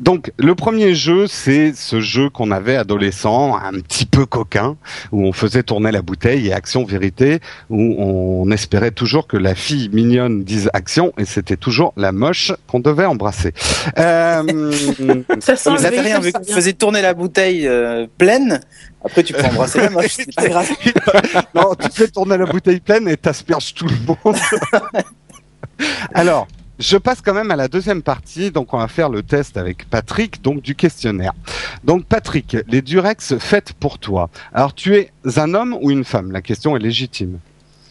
donc, le premier jeu, c'est ce jeu qu'on avait adolescent, un petit peu coquin, où on faisait tourner la bouteille et action vérité, où on espérait toujours que la fille mignonne dise action, et c'était toujours la moche qu'on devait embrasser. Euh, Ça sent Ça faisiez tourner la bouteille euh, pleine, Après, tu peux embrasser la moche, c'est pas grave. non, tu fais tourner la bouteille pleine et t'asperges tout le monde. Alors, je passe quand même à la deuxième partie, donc on va faire le test avec Patrick, donc du questionnaire. Donc Patrick, les Durex faites pour toi. Alors tu es un homme ou une femme? La question est légitime.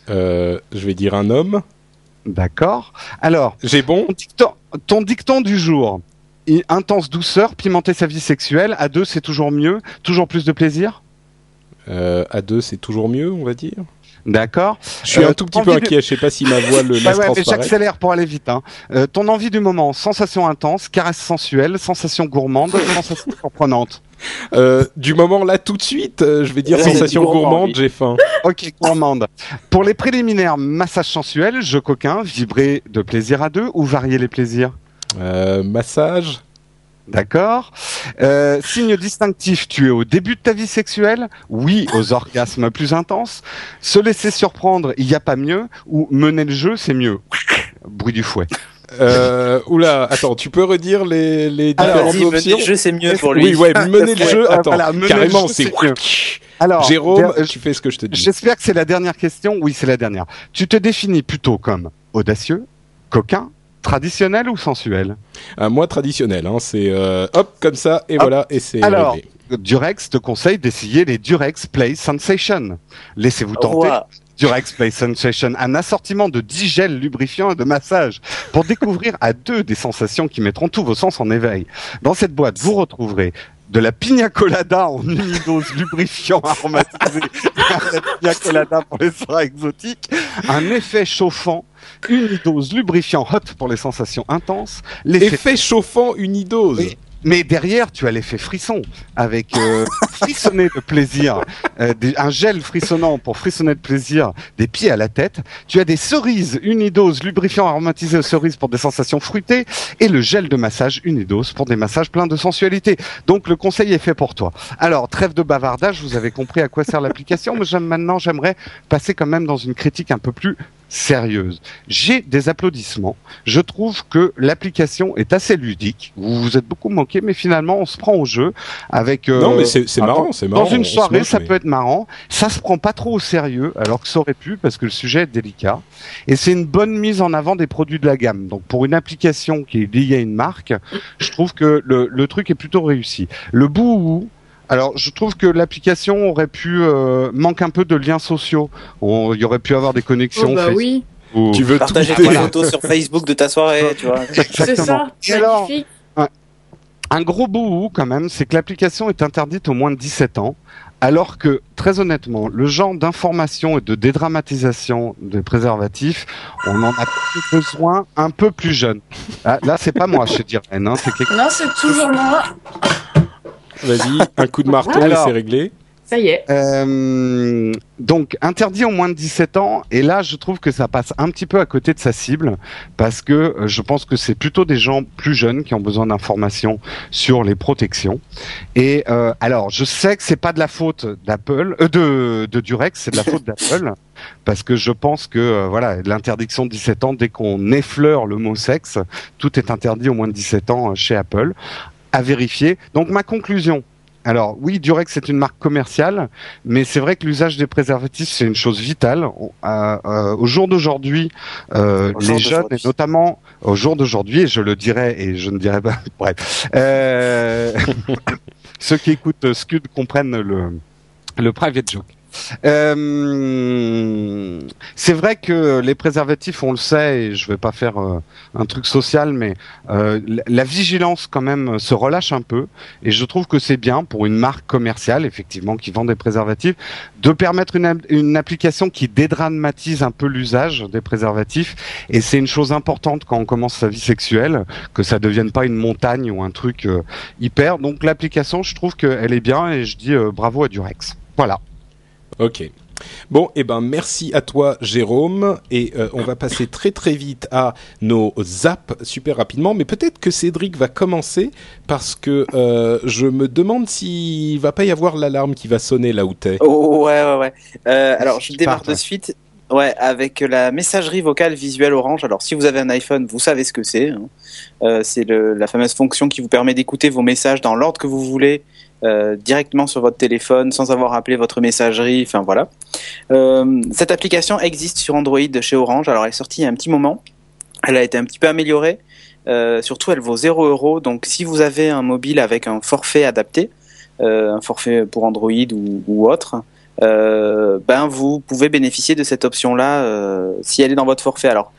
Euh, je vais dire un homme. D'accord. Alors, J'ai bon ton dicton, ton dicton du jour. Intense douceur, pimenter sa vie sexuelle. À deux, c'est toujours mieux. Toujours plus de plaisir. Euh, À deux, c'est toujours mieux, on va dire. D'accord. Je suis Euh, un tout petit peu inquiet. Je sais pas si ma voix le laisse Bah ouais, mais j'accélère pour aller vite. Hein. Euh, ton envie du moment, sensation intense, caresse sensuelle, sensation gourmande, sensation surprenante. Euh, du moment là, tout de suite, euh, je vais dire sensation gourmand, gourmande. J'ai faim. Ok, gourmande. Pour les préliminaires, massage sensuel, jeu coquin, vibrer de plaisir à deux ou varier les plaisirs? Euh, massage. D'accord. Euh, signe distinctif, tu es au début de ta vie sexuelle? Oui, aux orgasmes plus intenses. Se laisser surprendre, il n'y a pas mieux. Ou mener le jeu, c'est mieux. Bruit du fouet. Euh, oula, attends, tu peux redire les, les Alors, différentes mener le jeu, c'est mieux pour lui. Oui, ouais, mener le jeu. euh, Attends, voilà, carrément, c'est. Alors, Jérôme, tu fais ce que je te dis. J'espère que c'est la dernière question. Oui, c'est la dernière. Tu te définis plutôt comme audacieux, coquin, traditionnel ou sensuel? Un mois traditionnel, hein, c'est euh, hop comme ça et Hop. voilà et c'est Alors, réglé. Durex te conseille d'essayer les Durex Play Sensation. Laissez-vous tenter. Ouah. Durex Play Sensation, un assortiment de 10 gels lubrifiants et de massage pour découvrir à deux des sensations qui mettront tous vos sens en éveil. Dans cette boîte, vous retrouverez de la pina colada en unidose lubrifiant aromatisé, la pina colada pour les soirées exotiques, un effet chauffant, unidose lubrifiant hot pour les sensations intenses, l'effet Effet chauffant unidose. Oui. mais derrière, tu as l'effet frisson, avec euh, frissonner de plaisir, euh, des- un gel frissonnant pour frissonner de plaisir des pieds à la tête. Tu as des cerises unidose lubrifiant aromatisé aux cerises pour des sensations fruitées, et le gel de massage unidose pour des massages pleins de sensualité. Donc le conseil est fait pour toi. Alors, trêve de bavardage, vous avez compris à quoi sert l'application, mais j'aime maintenant, j'aimerais passer quand même dans une critique un peu plus sérieuse. J'ai des applaudissements. Je trouve que l'application est assez ludique. Vous vous êtes beaucoup moqué, mais finalement, on se prend au jeu avec. euh, non mais c'est marrant, c'est marrant. Dans une soirée, ça mais- peut être marrant. Ça se prend pas trop au sérieux, alors que ça aurait pu, parce que le sujet est délicat. Et c'est une bonne mise en avant des produits de la gamme. Donc, pour une application qui est liée à une marque, je trouve que le, le truc est plutôt réussi. Le bout alors, je trouve que l'application aurait pu euh, manque un peu de liens sociaux. Il y aurait pu avoir des connexions. Oh, bah oui, ou- Tu veux Partager tes photos sur Facebook de ta soirée, tu vois. c'est ça, Et alors. Un gros bout quand même, c'est que l'application est interdite aux moins de 17 ans, alors que, très honnêtement, le genre d'information et de dédramatisation des préservatifs, on en a plus besoin un peu plus jeune. Ah, là, c'est pas moi, je dirais, hein, c'est quelque... Non, c'est toujours moi. Vas-y, un coup de marteau et c'est réglé. Ça y est. Euh, donc interdit aux moins de 17 ans et là je trouve que ça passe un petit peu à côté de sa cible parce que euh, je pense que c'est plutôt des gens plus jeunes qui ont besoin d'informations sur les protections et euh, alors je sais que c'est pas de la faute d'Apple euh, de, de Durex c'est de la faute d'Apple parce que je pense que euh, voilà l'interdiction de 17 ans dès qu'on effleure le mot sexe tout est interdit aux moins de 17 ans chez Apple à vérifier donc ma conclusion alors oui, Durex c'est une marque commerciale, mais c'est vrai que l'usage des préservatifs c'est une chose vitale. On- euh, euh, au jour d'aujourd'hui, euh, les jeunes et notamment au jour d'aujourd'hui, et je le dirais et je ne dirais pas. Bref, Euh, ceux qui écoutent Scud comprennent le le private joke. Euh, c'est vrai que les préservatifs, on le sait, et je vais pas faire euh, un truc social, mais euh, la- la vigilance quand même se relâche un peu. Et je trouve que c'est bien pour une marque commerciale, effectivement, qui vend des préservatifs, de permettre une, une application qui dédramatise un peu l'usage des préservatifs. Et c'est une chose importante quand on commence sa vie sexuelle, que ça devienne pas une montagne ou un truc euh, hyper. Donc l'application, je trouve qu'elle est bien et je dis euh, bravo à Durex. Voilà. Ok. Bon, eh ben merci à toi Jérôme et euh, on va passer très très vite à nos zaps super rapidement, mais peut-être que Cédric va commencer parce que euh, je me demande s'il va pas y avoir l'alarme qui va sonner là où t'es. Oh, ouais, ouais, ouais. Euh, alors, je démarre de suite. Ouais, avec la messagerie vocale visuelle Orange. Alors, si vous avez un iPhone, vous savez ce que c'est. hein. Euh, c'est la fameuse fonction qui vous permet d'écouter vos messages dans l'ordre que vous voulez euh, directement sur votre téléphone sans avoir appelé votre messagerie. Enfin voilà. Euh, cette application existe sur Android chez Orange. Alors elle est sortie il y a un petit moment. Elle a été un petit peu améliorée. Euh, surtout, elle vaut 0 euros. Donc si vous avez un mobile avec un forfait adapté, euh, un forfait pour Android ou, ou autre, ben vous pouvez bénéficier de cette option-là euh, si elle est dans votre forfait. Alors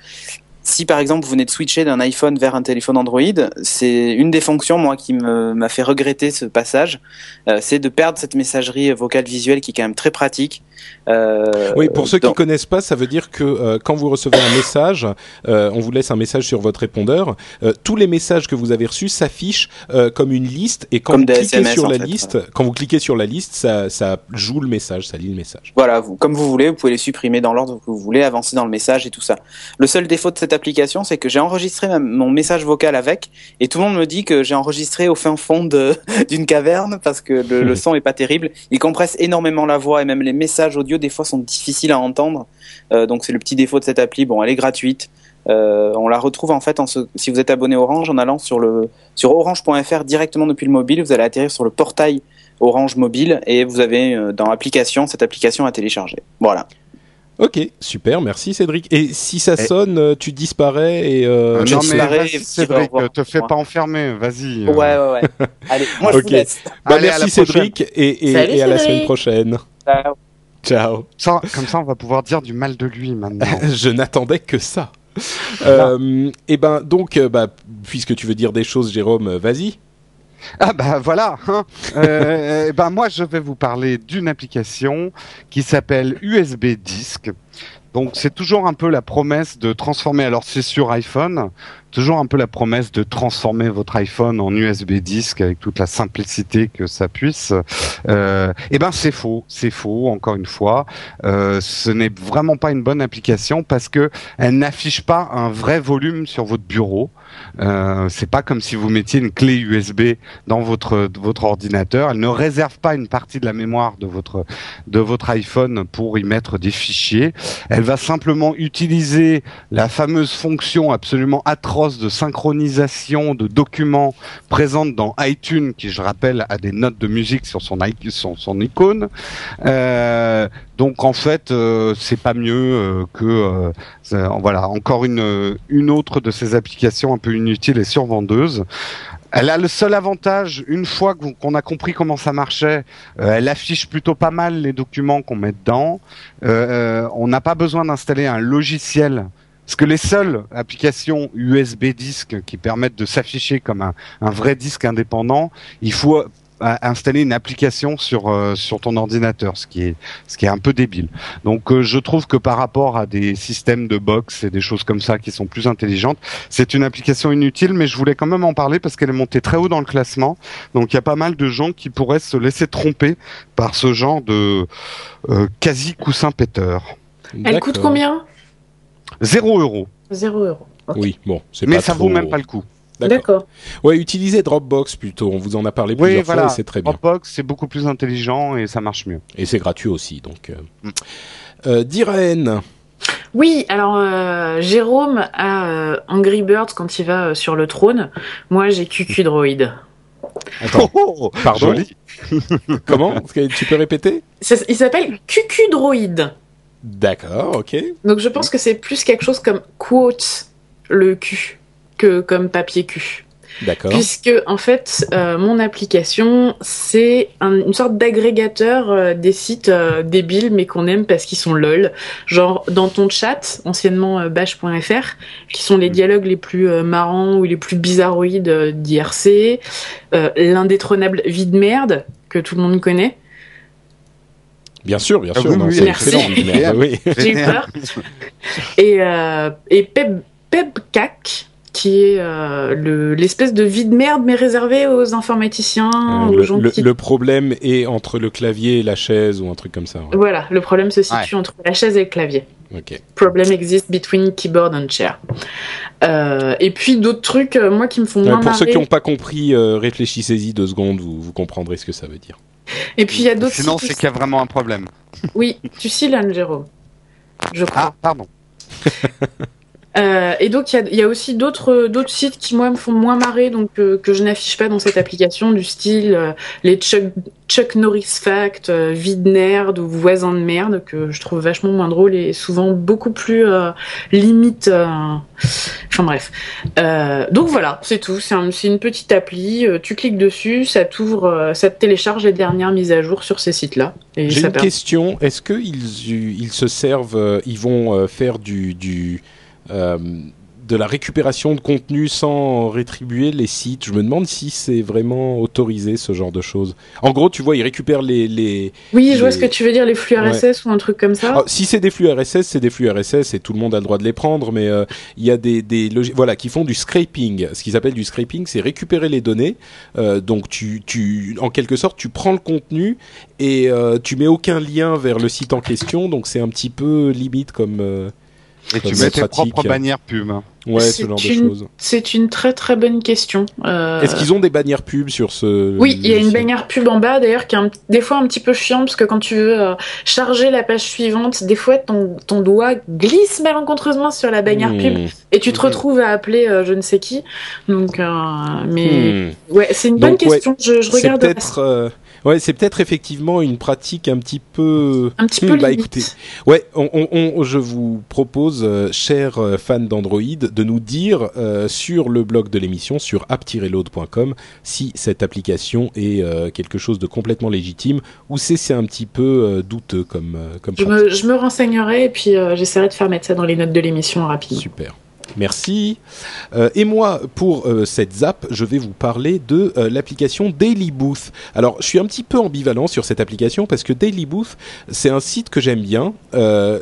si par exemple vous venez de switcher d'un iPhone vers un téléphone Android, c'est une des fonctions moi qui m'a fait regretter ce passage, euh, c'est de perdre cette messagerie vocale visuelle qui est quand même très pratique. Euh, Oui, pour ceux qui donc- connaissent pas, ça veut dire que euh, quand vous recevez un message, on vous laisse un message sur votre répondeur. tous les messages que vous avez reçus s'affichent comme une liste, et quand Comme vous cliquez SMS, sur la fait, liste, quand vous cliquez sur la liste, ça, ça joue le message, ça lit le message. Voilà, vous, comme vous voulez, vous pouvez les supprimer dans l'ordre que vous voulez, avancer dans le message et tout ça. Le seul défaut de cette c'est que j'ai enregistré ma- mon message vocal avec, et tout le monde me dit que j'ai enregistré au fin fond d'une caverne parce que le, le son est pas terrible. Il compresse énormément la voix et même les messages audio des fois sont difficiles à entendre. Euh, donc c'est le petit défaut de cette appli. Bon, elle est gratuite. Euh, on la retrouve en fait en ce- si vous êtes abonné Orange en allant sur le sur orange.fr directement depuis le mobile, vous allez atterrir sur le portail Orange Mobile et vous avez euh, dans application cette application à télécharger. Voilà. Ok, super, merci Cédric. Et si ça Et- sonne, euh, tu disparais et euh, je non mais vas-y, Cédric, te fais pas enfermer, vas-y. Ouais, euh. ouais, ouais. Allez, moi je vous laisse. bah, Allez, à merci la. Cédric et, et, Salut, et à la semaine prochaine. Ciao. Ciao. Ça, comme ça, on va pouvoir dire du mal de lui maintenant. Je n'attendais que ça. Euh, et ben donc, euh, bah, puisque tu veux dire des choses, Jérôme, euh, vas-y. Ah bah voilà. Hein. Euh, eh ben moi je vais vous parler d'une application qui s'appelle USB Disc. Donc c'est toujours un peu la promesse de transformer. Alors c'est sur iPhone, toujours un peu la promesse de transformer votre iPhone en USB disque avec toute la simplicité que ça puisse. Euh, eh ben c'est faux, c'est faux. Encore une fois, euh, ce n'est vraiment pas une bonne application parce que elle n'affiche pas un vrai volume sur votre bureau. Euh, c'est pas comme si vous mettiez une clé USB dans votre ordinateur. Elle ne réserve pas une partie de la mémoire de votre iPhone pour y mettre des fichiers. Elle va simplement utiliser la fameuse fonction absolument atroce de synchronisation de documents présente dans iTunes, qui je rappelle a des notes de musique sur son, icône. Euh, donc en fait, euh, c'est pas mieux euh, que voilà encore une une autre de ces applications un peu inutiles et survendeuses. Elle a le seul avantage, une fois qu'on a compris comment ça marchait, euh, elle affiche plutôt pas mal les documents qu'on met dedans. Euh, on n'a pas besoin d'installer un logiciel. Parce que les seules applications USB disque qui permettent de s'afficher comme un vrai disque indépendant, il faut installer une application sur euh, sur ton ordinateur, ce qui est ce qui est un peu débile. Donc euh, je trouve que par rapport à des systèmes de box et des choses comme ça qui sont plus intelligentes, c'est une application inutile, mais je voulais quand même en parler parce qu'elle est montée très haut dans le classement. Donc il y a pas mal de gens qui pourraient se laisser tromper par ce genre de euh, quasi coussin péteur. Elle coûte combien? Zéro euro. 0 euros. Ok. Oui, bon, c'est Mais pas ça trop... vaut même pas le coup. D'accord. Ouais, utilisez Dropbox plutôt. On vous en a parlé Oui, plusieurs voilà. fois et c'est très bien. Dropbox, c'est beaucoup plus intelligent et ça marche mieux. Et c'est gratuit aussi, donc. Euh... Mm. Euh, Diren. Oui, alors euh, Jérôme a euh, Angry Birds quand il va euh, sur le trône. Moi, j'ai QQ Droid. Attends, Oh, Pardon joli. comment? Est-ce que Tu peux répéter? Ça- Il s'appelle QQ Droid. D'accord, ok. Donc je pense que c'est plus quelque chose comme quote le Q que comme papier Q. D'accord. Puisque en fait, euh, mon application, c'est un- une sorte d'agrégateur euh, des sites euh, débiles mais qu'on aime parce qu'ils sont lol. Genre dans ton chat, anciennement euh, bash.fr, qui sont les dialogues les plus euh, marrants ou les plus bizarroïdes euh, d'IRC, euh, l'indétrônable vide merde que tout le monde connaît. Bien sûr, bien Ah sûr. oui, non, oui, c'est merci. excellent, merde, oui. J'ai eu peur. Et, euh, et Peb, Pebcac, qui est euh, le- l'espèce de vide merde mais réservé aux informaticiens, Euh, aux le, gens le- qui le problème est entre le clavier et la chaise ou un truc comme ça. ouais. Voilà, le problème se situe entre la chaise et le clavier. Ok. Problem exists between keyboard and chair. Euh, et puis d'autres trucs, euh, moi, qui me font moins pour ceux qui n'ont pas compris, euh, réfléchissez-y deux secondes, vous, vous comprendrez ce que ça veut dire. Et puis il y a d'autres Sinon, c'est qu'il y a vraiment un problème. Oui, tu silannes, Jérôme. Je crois. Ah, pardon. Euh, et donc, il y a, y a, aussi d'autres d'autres sites qui, moi, me font moins marrer, donc euh, que je n'affiche pas dans cette application, du style euh, les Chuck, Chuck Norris Fact, euh, Vide Nerd ou Voisin de merde, que je trouve vachement moins drôle et souvent beaucoup plus limite. Enfin bref. donc voilà, c'est tout. C'est un, une petite appli. tu cliques dessus, ça t'ouvre, ça te télécharge les dernières mises à jour sur ces sites-là. J'ai une question. Est-ce qu'ils ils se servent, ils vont faire du, du euh, de la récupération de contenu sans rétribuer les sites. Je me demande si c'est vraiment autorisé ce genre de choses. En gros, tu vois, ils récupèrent les. les oui, je vois ce que tu veux dire, les flux RSS ou un truc comme ça. Ah, si c'est des flux RSS, c'est des flux RSS et tout le monde a le droit de les prendre, mais euh, il y a des, des voilà qui font du scraping. Ce qu'ils appellent du scraping, c'est récupérer les données. Euh, donc tu, tu, en quelque sorte, tu prends le contenu et tu mets aucun lien vers le site en question. Donc c'est un petit peu limite comme et tu mets tes propres bannières pub. Ouais, ce genre de choses. C'est une très très bonne question. Euh... Est-ce qu'ils ont des bannières pub sur ce Oui, il y a une bannière pub en bas d'ailleurs qui est un, des fois un petit peu chiant parce que quand tu veux euh, charger la page suivante, des fois ton, ton doigt glisse malencontreusement sur la bannière pub hmm. et tu te retrouves à appeler euh, je ne sais qui. Donc, euh, mais hmm. ouais, c'est une bonne question. je, je regarde. Peut-être Ouais, c'est peut-être effectivement une pratique un petit peu. Un petit peu bah, écoutez, ouais, on, on, je vous propose, euh, chers euh, fans d'Android, de nous dire euh, sur le blog de l'émission, sur app-load.com, si cette application est quelque chose de complètement légitime ou si c'est un petit peu douteux comme comme. Je me, je me, renseignerai et puis j'essaierai de faire mettre ça dans les notes de l'émission rapidement. Super. Merci. Euh, et moi, pour euh, cette zap, je vais vous parler de euh, l'application Daily Booth. Alors, je suis un petit peu ambivalent sur cette application parce que Daily Booth, c'est un site que j'aime bien.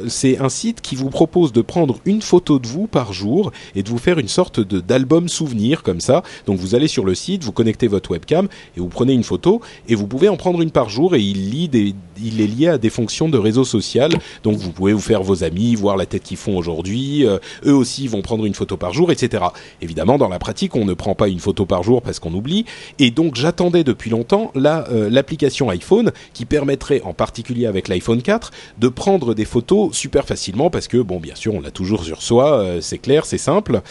c'est un site qui vous propose de prendre une photo de vous par jour et de vous faire une sorte de d'album souvenir comme ça. Donc, vous allez sur le site, vous connectez votre webcam et vous prenez une photo et vous pouvez en prendre une par jour et il lit des, il est lié à des fonctions de réseau social. Donc, vous pouvez vous faire vos amis, voir la tête qu'ils font aujourd'hui. eux aussi vont prendre une photo par jour, etc. Évidemment, dans la pratique, on ne prend pas une photo par jour parce qu'on oublie. Et donc, j'attendais depuis longtemps euh, l'application iPhone qui permettrait, en particulier avec l'iPhone 4, de prendre des photos super facilement parce que, bon, bien sûr, on l'a toujours sur soi, euh, c'est clair, c'est simple.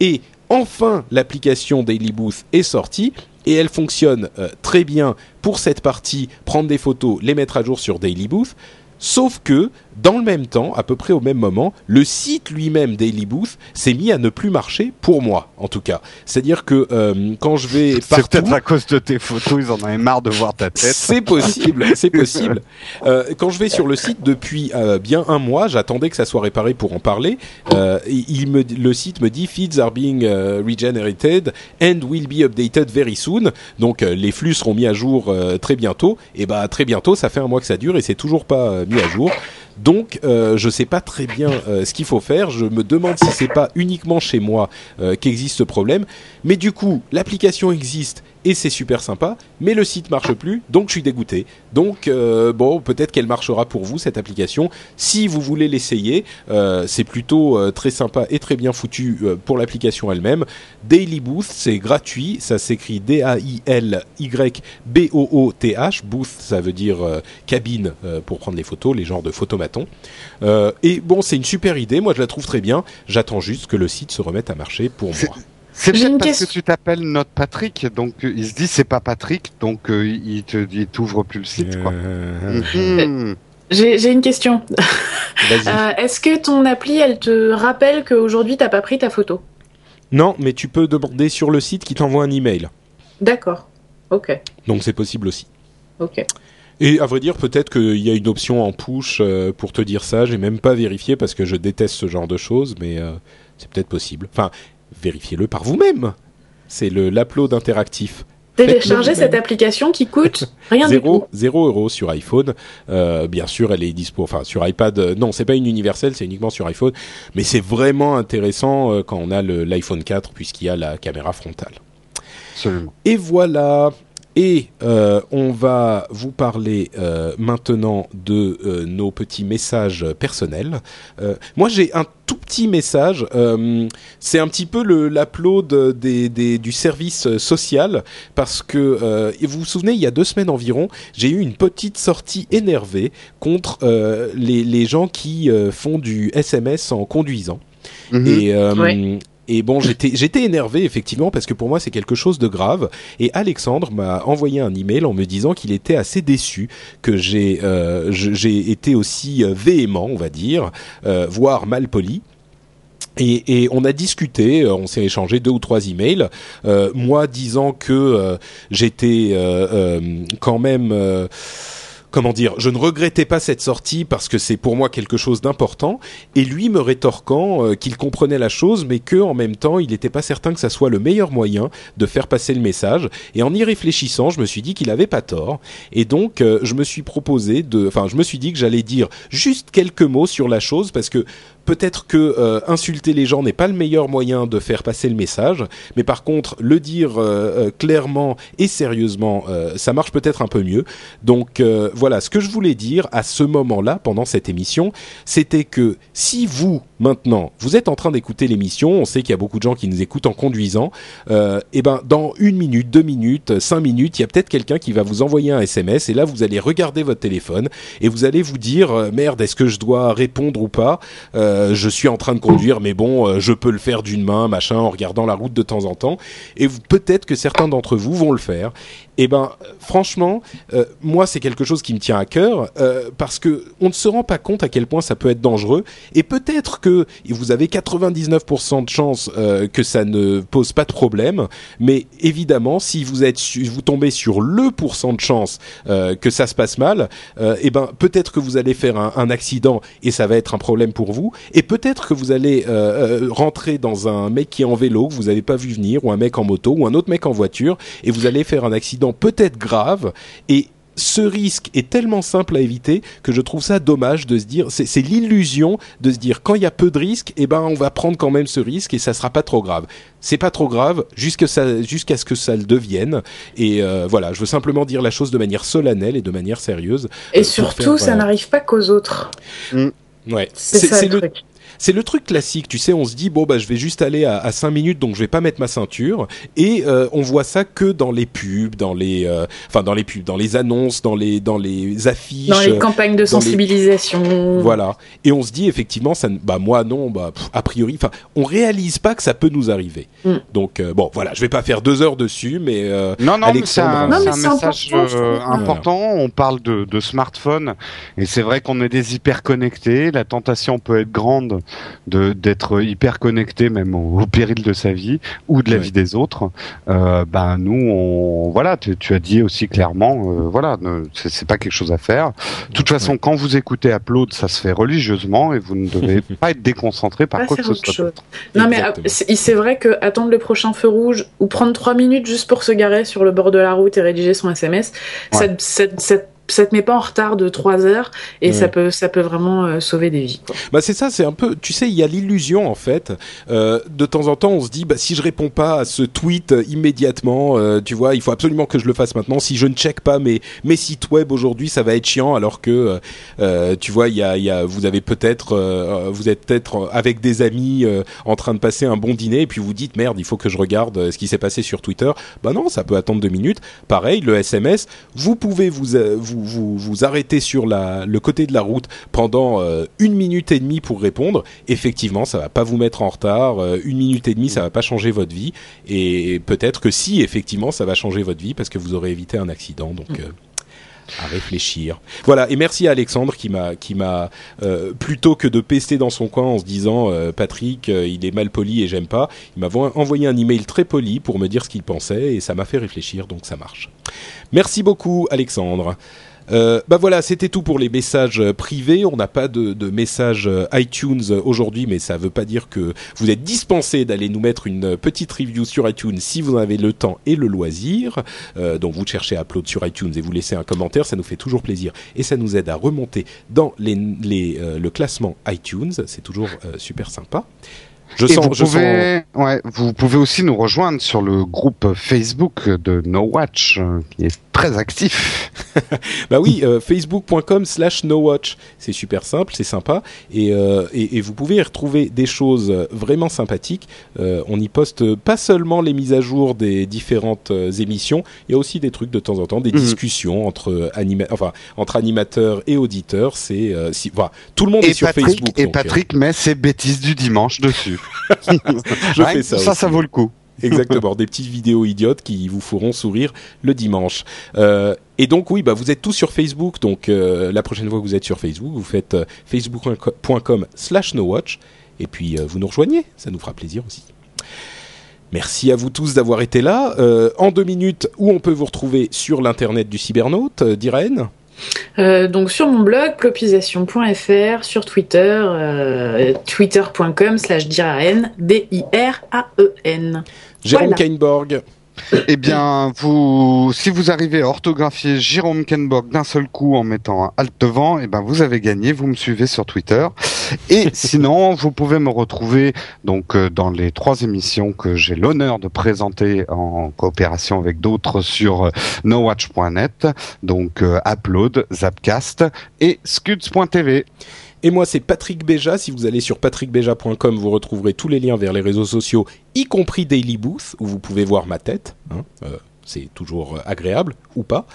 Et enfin, l'application Daily Booth est sortie et elle fonctionne euh, très bien pour cette partie, prendre des photos, les mettre à jour sur Daily Booth. Sauf que dans le même temps, à peu près au même moment, le site lui-même Daily Booth s'est mis à ne plus marcher pour moi, en tout cas. C'est-à-dire que euh, quand je vais partout, c'est peut-être à cause de tes photos, ils en avaient marre de voir ta tête. C'est possible, c'est possible. Euh, quand je vais sur le site depuis euh, bien un mois, j'attendais que ça soit réparé pour en parler. Euh, il me, le site me dit feeds are being euh, regenerated and will be updated very soon. Donc euh, les flux seront mis à jour très bientôt. Et bah très bientôt, ça fait un mois que ça dure et c'est toujours pas mis à jour. Donc, euh, je sais pas très bien euh, ce qu'il faut faire. Je me demande si c'est pas uniquement chez moi euh, qu'existe ce problème. Mais du coup, l'application existe et c'est super sympa, mais le site marche plus, donc je suis dégoûté. Donc euh, bon, peut-être qu'elle marchera pour vous cette application. Si vous voulez l'essayer, euh, c'est plutôt euh, très sympa et très bien foutu pour l'application elle-même. Daily Booth, c'est gratuit, ça s'écrit D-A-I-L-Y-B-O-O-T-H. Booth, ça veut dire cabine pour prendre les photos, les genres de photomatons. et bon, c'est une super idée, moi je la trouve très bien. J'attends juste que le site se remette à marcher pour moi. C'est peut-être parce que tu t'appelles notre Patrick, donc euh, il se dit c'est pas Patrick, donc euh, il te il t'ouvre plus le site quoi. Euh, j'ai une question. Est-ce que ton appli, elle te rappelle qu'aujourd'hui t'as pas pris ta photo? Non, mais tu peux demander sur le site qui t'envoie un email. D'accord. Ok. Donc c'est possible aussi. Ok. Et à vrai dire, peut-être qu'il y a une option en push pour te dire ça. J'ai même pas vérifié parce que je déteste ce genre de choses, mais c'est peut-être possible. Enfin, vérifiez-le par vous-même. C'est le l'upload interactif. Téléchargez cette application qui coûte rien du tout. 0 euros sur iPhone. Euh, bien sûr, elle est dispo. Enfin, sur iPad, euh, non, c'est pas une universelle, c'est uniquement sur iPhone. Mais c'est vraiment intéressant euh, quand on a l'iPhone 4 puisqu'il y a la caméra frontale. Absolument. Et voilà. Et euh, on va vous parler euh, maintenant de euh, nos petits messages personnels. moi, j'ai un tout petit message. c'est un petit peu le l'upload des, des, du service social parce que vous vous souvenez, il y a deux semaines environ, j'ai eu une petite sortie énervée contre les, les gens qui font du SMS en conduisant. Mhm. Et euh, Ouais. Et bon, j'étais j'étais énervé effectivement parce que pour moi c'est quelque chose de grave. Et Alexandre m'a envoyé un email en me disant qu'il était assez déçu que j'ai euh, j'ai été aussi euh, véhément, on va dire, euh, voire mal poli. Et, et on a discuté, euh, on s'est échangé deux ou trois emails. Euh, moi disant que euh, j'étais quand même, comment dire, je ne regrettais pas cette sortie parce que c'est pour moi quelque chose d'important. Et lui me rétorquant euh, qu'il comprenait la chose, mais que en même temps il n'était pas certain que ça soit le meilleur moyen de faire passer le message. Et en y réfléchissant, je me suis dit qu'il avait pas tort. Et donc euh, je me suis proposé de, enfin je me suis dit que j'allais dire juste quelques mots sur la chose parce que peut-être que euh, insulter les gens n'est pas le meilleur moyen de faire passer le message, mais par contre le dire euh, euh, clairement et sérieusement, ça marche peut-être un peu mieux. Donc voilà, ce que je voulais dire à ce moment-là, pendant cette émission, c'était que si vous maintenant vous êtes en train d'écouter l'émission, on sait qu'il y a beaucoup de gens qui nous écoutent en conduisant, euh, et ben dans une minute, deux minutes, cinq minutes, il y a peut-être quelqu'un qui va vous envoyer un SMS et là vous allez regarder votre téléphone et vous allez vous dire euh, merde, est-ce que je dois répondre ou pas? Euh, Je suis en train de conduire, mais bon, euh, je peux le faire d'une main, machin, en regardant la route de temps en temps. Et peut-être que certains d'entre vous vont le faire. Et ben, franchement, euh, moi, c'est quelque chose qui me tient à cœur euh, parce que on ne se rend pas compte à quel point ça peut être dangereux. Et peut-être que vous avez 99% de chances euh, que ça ne pose pas de problème, mais évidemment, si vous êtes, vous tombez sur le pourcent de chance que ça se passe mal, et ben peut-être que vous allez faire un, un accident et ça va être un problème pour vous, et peut-être que vous allez rentrer dans un mec qui est en vélo que vous n'avez pas vu venir, ou un mec en moto, ou un autre mec en voiture, et vous allez faire un accident peut-être grave, et ce risque est tellement simple à éviter que je trouve ça dommage de se dire, c'est l'illusion de se dire quand il y a peu de risques, eh ben on va prendre quand même ce risque et ça sera pas trop grave. C'est pas trop grave jusqu'à ça, jusqu'à ce que ça le devienne. Et euh, voilà, je veux simplement dire la chose de manière solennelle et de manière sérieuse. Et pour surtout, faire, ça euh, n'arrive pas qu'aux autres. Ouais, C'est le le. C'est le truc classique, tu sais, on se dit bon bah je vais juste aller à, à 5 minutes donc je vais pas mettre ma ceinture et euh, on voit ça que dans les pubs, dans les euh, enfin dans les pubs, dans les annonces, dans les dans les affiches. Dans les campagnes de les- sensibilisation. Voilà. Et on se dit effectivement, ça, bah moi non, bah pff, a priori, enfin, on réalise pas que ça peut nous arriver. Mm. Donc euh, bon, voilà, je vais pas faire deux heures dessus, mais euh, Non, non, mais c'est Alexandre, un, c'est un c'est message euh, important. On parle de, de smartphone et c'est vrai qu'on est des hyper connectés. La tentation peut être grande de d'être hyper connecté, même au, au péril de sa vie ou de la Ouais. vie des autres. Euh, ben nous, on voilà, tu, tu as dit aussi clairement, euh, voilà, c'est pas quelque chose à faire. De toute façon, quand vous écoutez Upload, ça se fait religieusement et vous ne devez pas être déconcentré par quoi que ce autre soit. chose. Non, mais Exactement. euh, c'est vrai que attendre le prochain feu rouge ou prendre trois minutes juste pour se garer sur le bord de la route et rédiger son SMS, ça, ça, ça, ça te met pas en retard de trois heures et ça peut, ça peut vraiment euh, sauver des vies. Quoi. Bah c'est ça, c'est un peu, tu sais, il y a l'illusion en fait. Euh, de temps en temps, on se dit, bah si je réponds pas à ce tweet euh, immédiatement, tu vois, il faut absolument que je le fasse maintenant. Si je ne check pas mes mes sites web aujourd'hui, ça va être chiant. Alors que, tu vois, il y a, il y a, vous avez peut-être, vous êtes peut-être avec des amis en train de passer un bon dîner et puis vous dites merde, il faut que je regarde ce qui s'est passé sur Twitter. Bah non, ça peut attendre deux minutes. Pareil, le SMS, vous pouvez vous vous vous, vous arrêter sur la le côté de la route pendant euh, une minute et demie pour répondre. Effectivement, ça va pas vous mettre en retard. Euh, une minute et demie, ça va pas changer votre vie. Et peut-être que si, effectivement, ça va changer votre vie parce que vous aurez évité un accident. Donc. euh, à réfléchir. Voilà, et merci à Alexandre qui m'a qui m'a euh, plutôt que de pester dans son coin en se disant euh, Patrick, euh, il est mal poli et j'aime pas, il m'a vo- envoyé un email très poli pour me dire ce qu'il pensait et ça m'a fait réfléchir donc ça marche. Merci beaucoup Alexandre. Euh, bah voilà, c'était tout pour les messages euh, privés. On n'a pas de, messages euh, iTunes euh, aujourd'hui, mais ça veut pas dire que vous êtes dispensé d'aller nous mettre une petite review sur iTunes si vous en avez le temps et le loisir. Donc vous cherchez Upload sur iTunes et vous laissez un commentaire, ça nous fait toujours plaisir et ça nous aide à remonter dans le classement iTunes. C'est toujours super sympa. Je sens, vous je sens. pouvez, ouais, vous pouvez aussi nous rejoindre sur le groupe Facebook de No Watch, euh, qui est très actif. Bah oui, euh, facebook.com slash nowatch. C'est super simple, c'est sympa. Et, euh, et, et vous pouvez y retrouver des choses vraiment sympathiques. Euh, on y poste pas seulement les mises à jour des différentes émissions, il y a aussi des trucs de temps en temps, des Mhm. discussions entre, anima enfin, entre animateurs et auditeurs. C'est, euh, si, voilà, tout le monde est sur Facebook. et donc, Patrick met ses bêtises du dimanche dessus. Je Ouais, fais ça Ça, aussi. ça vaut le coup. Exactement, des petites vidéos idiotes qui vous feront sourire le dimanche. Euh, et donc oui, bah vous êtes tous sur Facebook. Donc euh, la prochaine fois que vous êtes sur Facebook, vous faites euh, facebook.com/slash nowatch et puis vous nous rejoignez. Ça nous fera plaisir aussi. Merci à vous tous d'avoir été là. En deux minutes, où on peut vous retrouver sur l'internet du cybernaute, d'Irène? Euh, donc sur mon blog, plopisation.fr, sur Twitter, euh, twitter.com slash diraen, D-I-R-A-E-N. Jérôme Voilà. Kainborg. Eh bien, vous, si vous arrivez à orthographier Jérôme Kenborg d'un seul coup en mettant un alt devant, eh ben vous avez gagné. Vous me suivez sur Twitter. Et sinon, vous pouvez me retrouver donc euh, dans les trois émissions que j'ai l'honneur de présenter en coopération avec d'autres sur euh, nowatch.net, donc euh, Upload, Zapcast et Scuds.tv. Et moi, c'est Patrick Béja. Si vous allez sur patrickbeja.com, vous retrouverez tous les liens vers les réseaux sociaux, y compris Daily Booth, où vous pouvez voir ma tête. hein. Euh, c'est toujours euh, agréable, ou pas.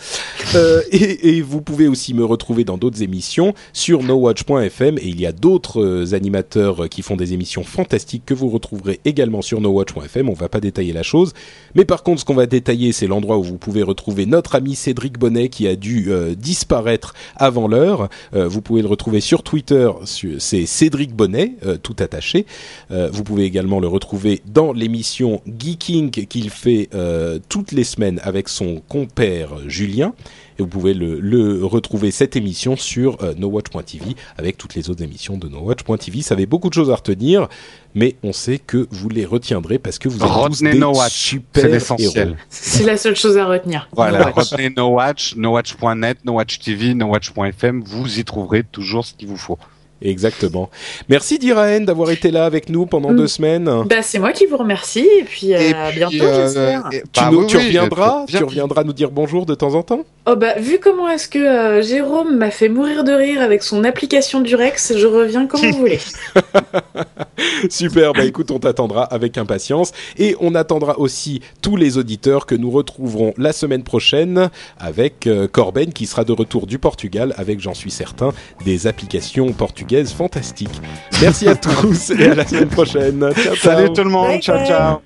Euh, et, vous pouvez aussi me retrouver dans d'autres émissions sur nowatch.fm. Et il y a d'autres euh, animateurs qui font des émissions fantastiques que vous retrouverez également sur nowatch.fm. On va pas détailler la chose. Mais par contre, ce qu'on va détailler, c'est l'endroit où vous pouvez retrouver notre ami Cédric Bonnet qui a dû disparaître avant l'heure. Vous pouvez le retrouver sur Twitter, c'est Cédric Bonnet, tout attaché. Vous pouvez également le retrouver dans l'émission Geeking qu'il fait toutes les semaines avec son compère Julien. Et vous pouvez le, le retrouver cette émission sur euh, nowatch.tv avec toutes les autres émissions de nowatch.tv. Ça avait beaucoup de choses à retenir, mais on sait que vous les retiendrez parce que vous êtes tous Retenez des No Watch, super c'est la seule chose à retenir. Voilà, retenez NoWatch, NoWatch.net, NoWatch TV, NoWatch.fm, vous y trouverez toujours ce qu'il vous faut. Exactement. Merci Diraen d'avoir été là avec nous pendant deux semaines. Bah, c'est moi qui vous remercie et puis euh, Et à puis, bientôt, euh, j'espère. Tu, bah nous, oui, tu reviendras, viens- tu reviendras nous dire bonjour de temps en temps. Oh bah, vu comment est-ce que euh, Jérôme m'a fait mourir de rire avec son application du Rex, je reviens quand vous voulez. Super, bah écoute, on t'attendra avec impatience et on attendra aussi tous les auditeurs que nous retrouverons la semaine prochaine avec euh, Corben qui sera de retour du Portugal avec, j'en suis certain, des applications portugaises portugaise fantastique. Merci à tous et à la semaine prochaine. Salut tout le monde, ciao ciao.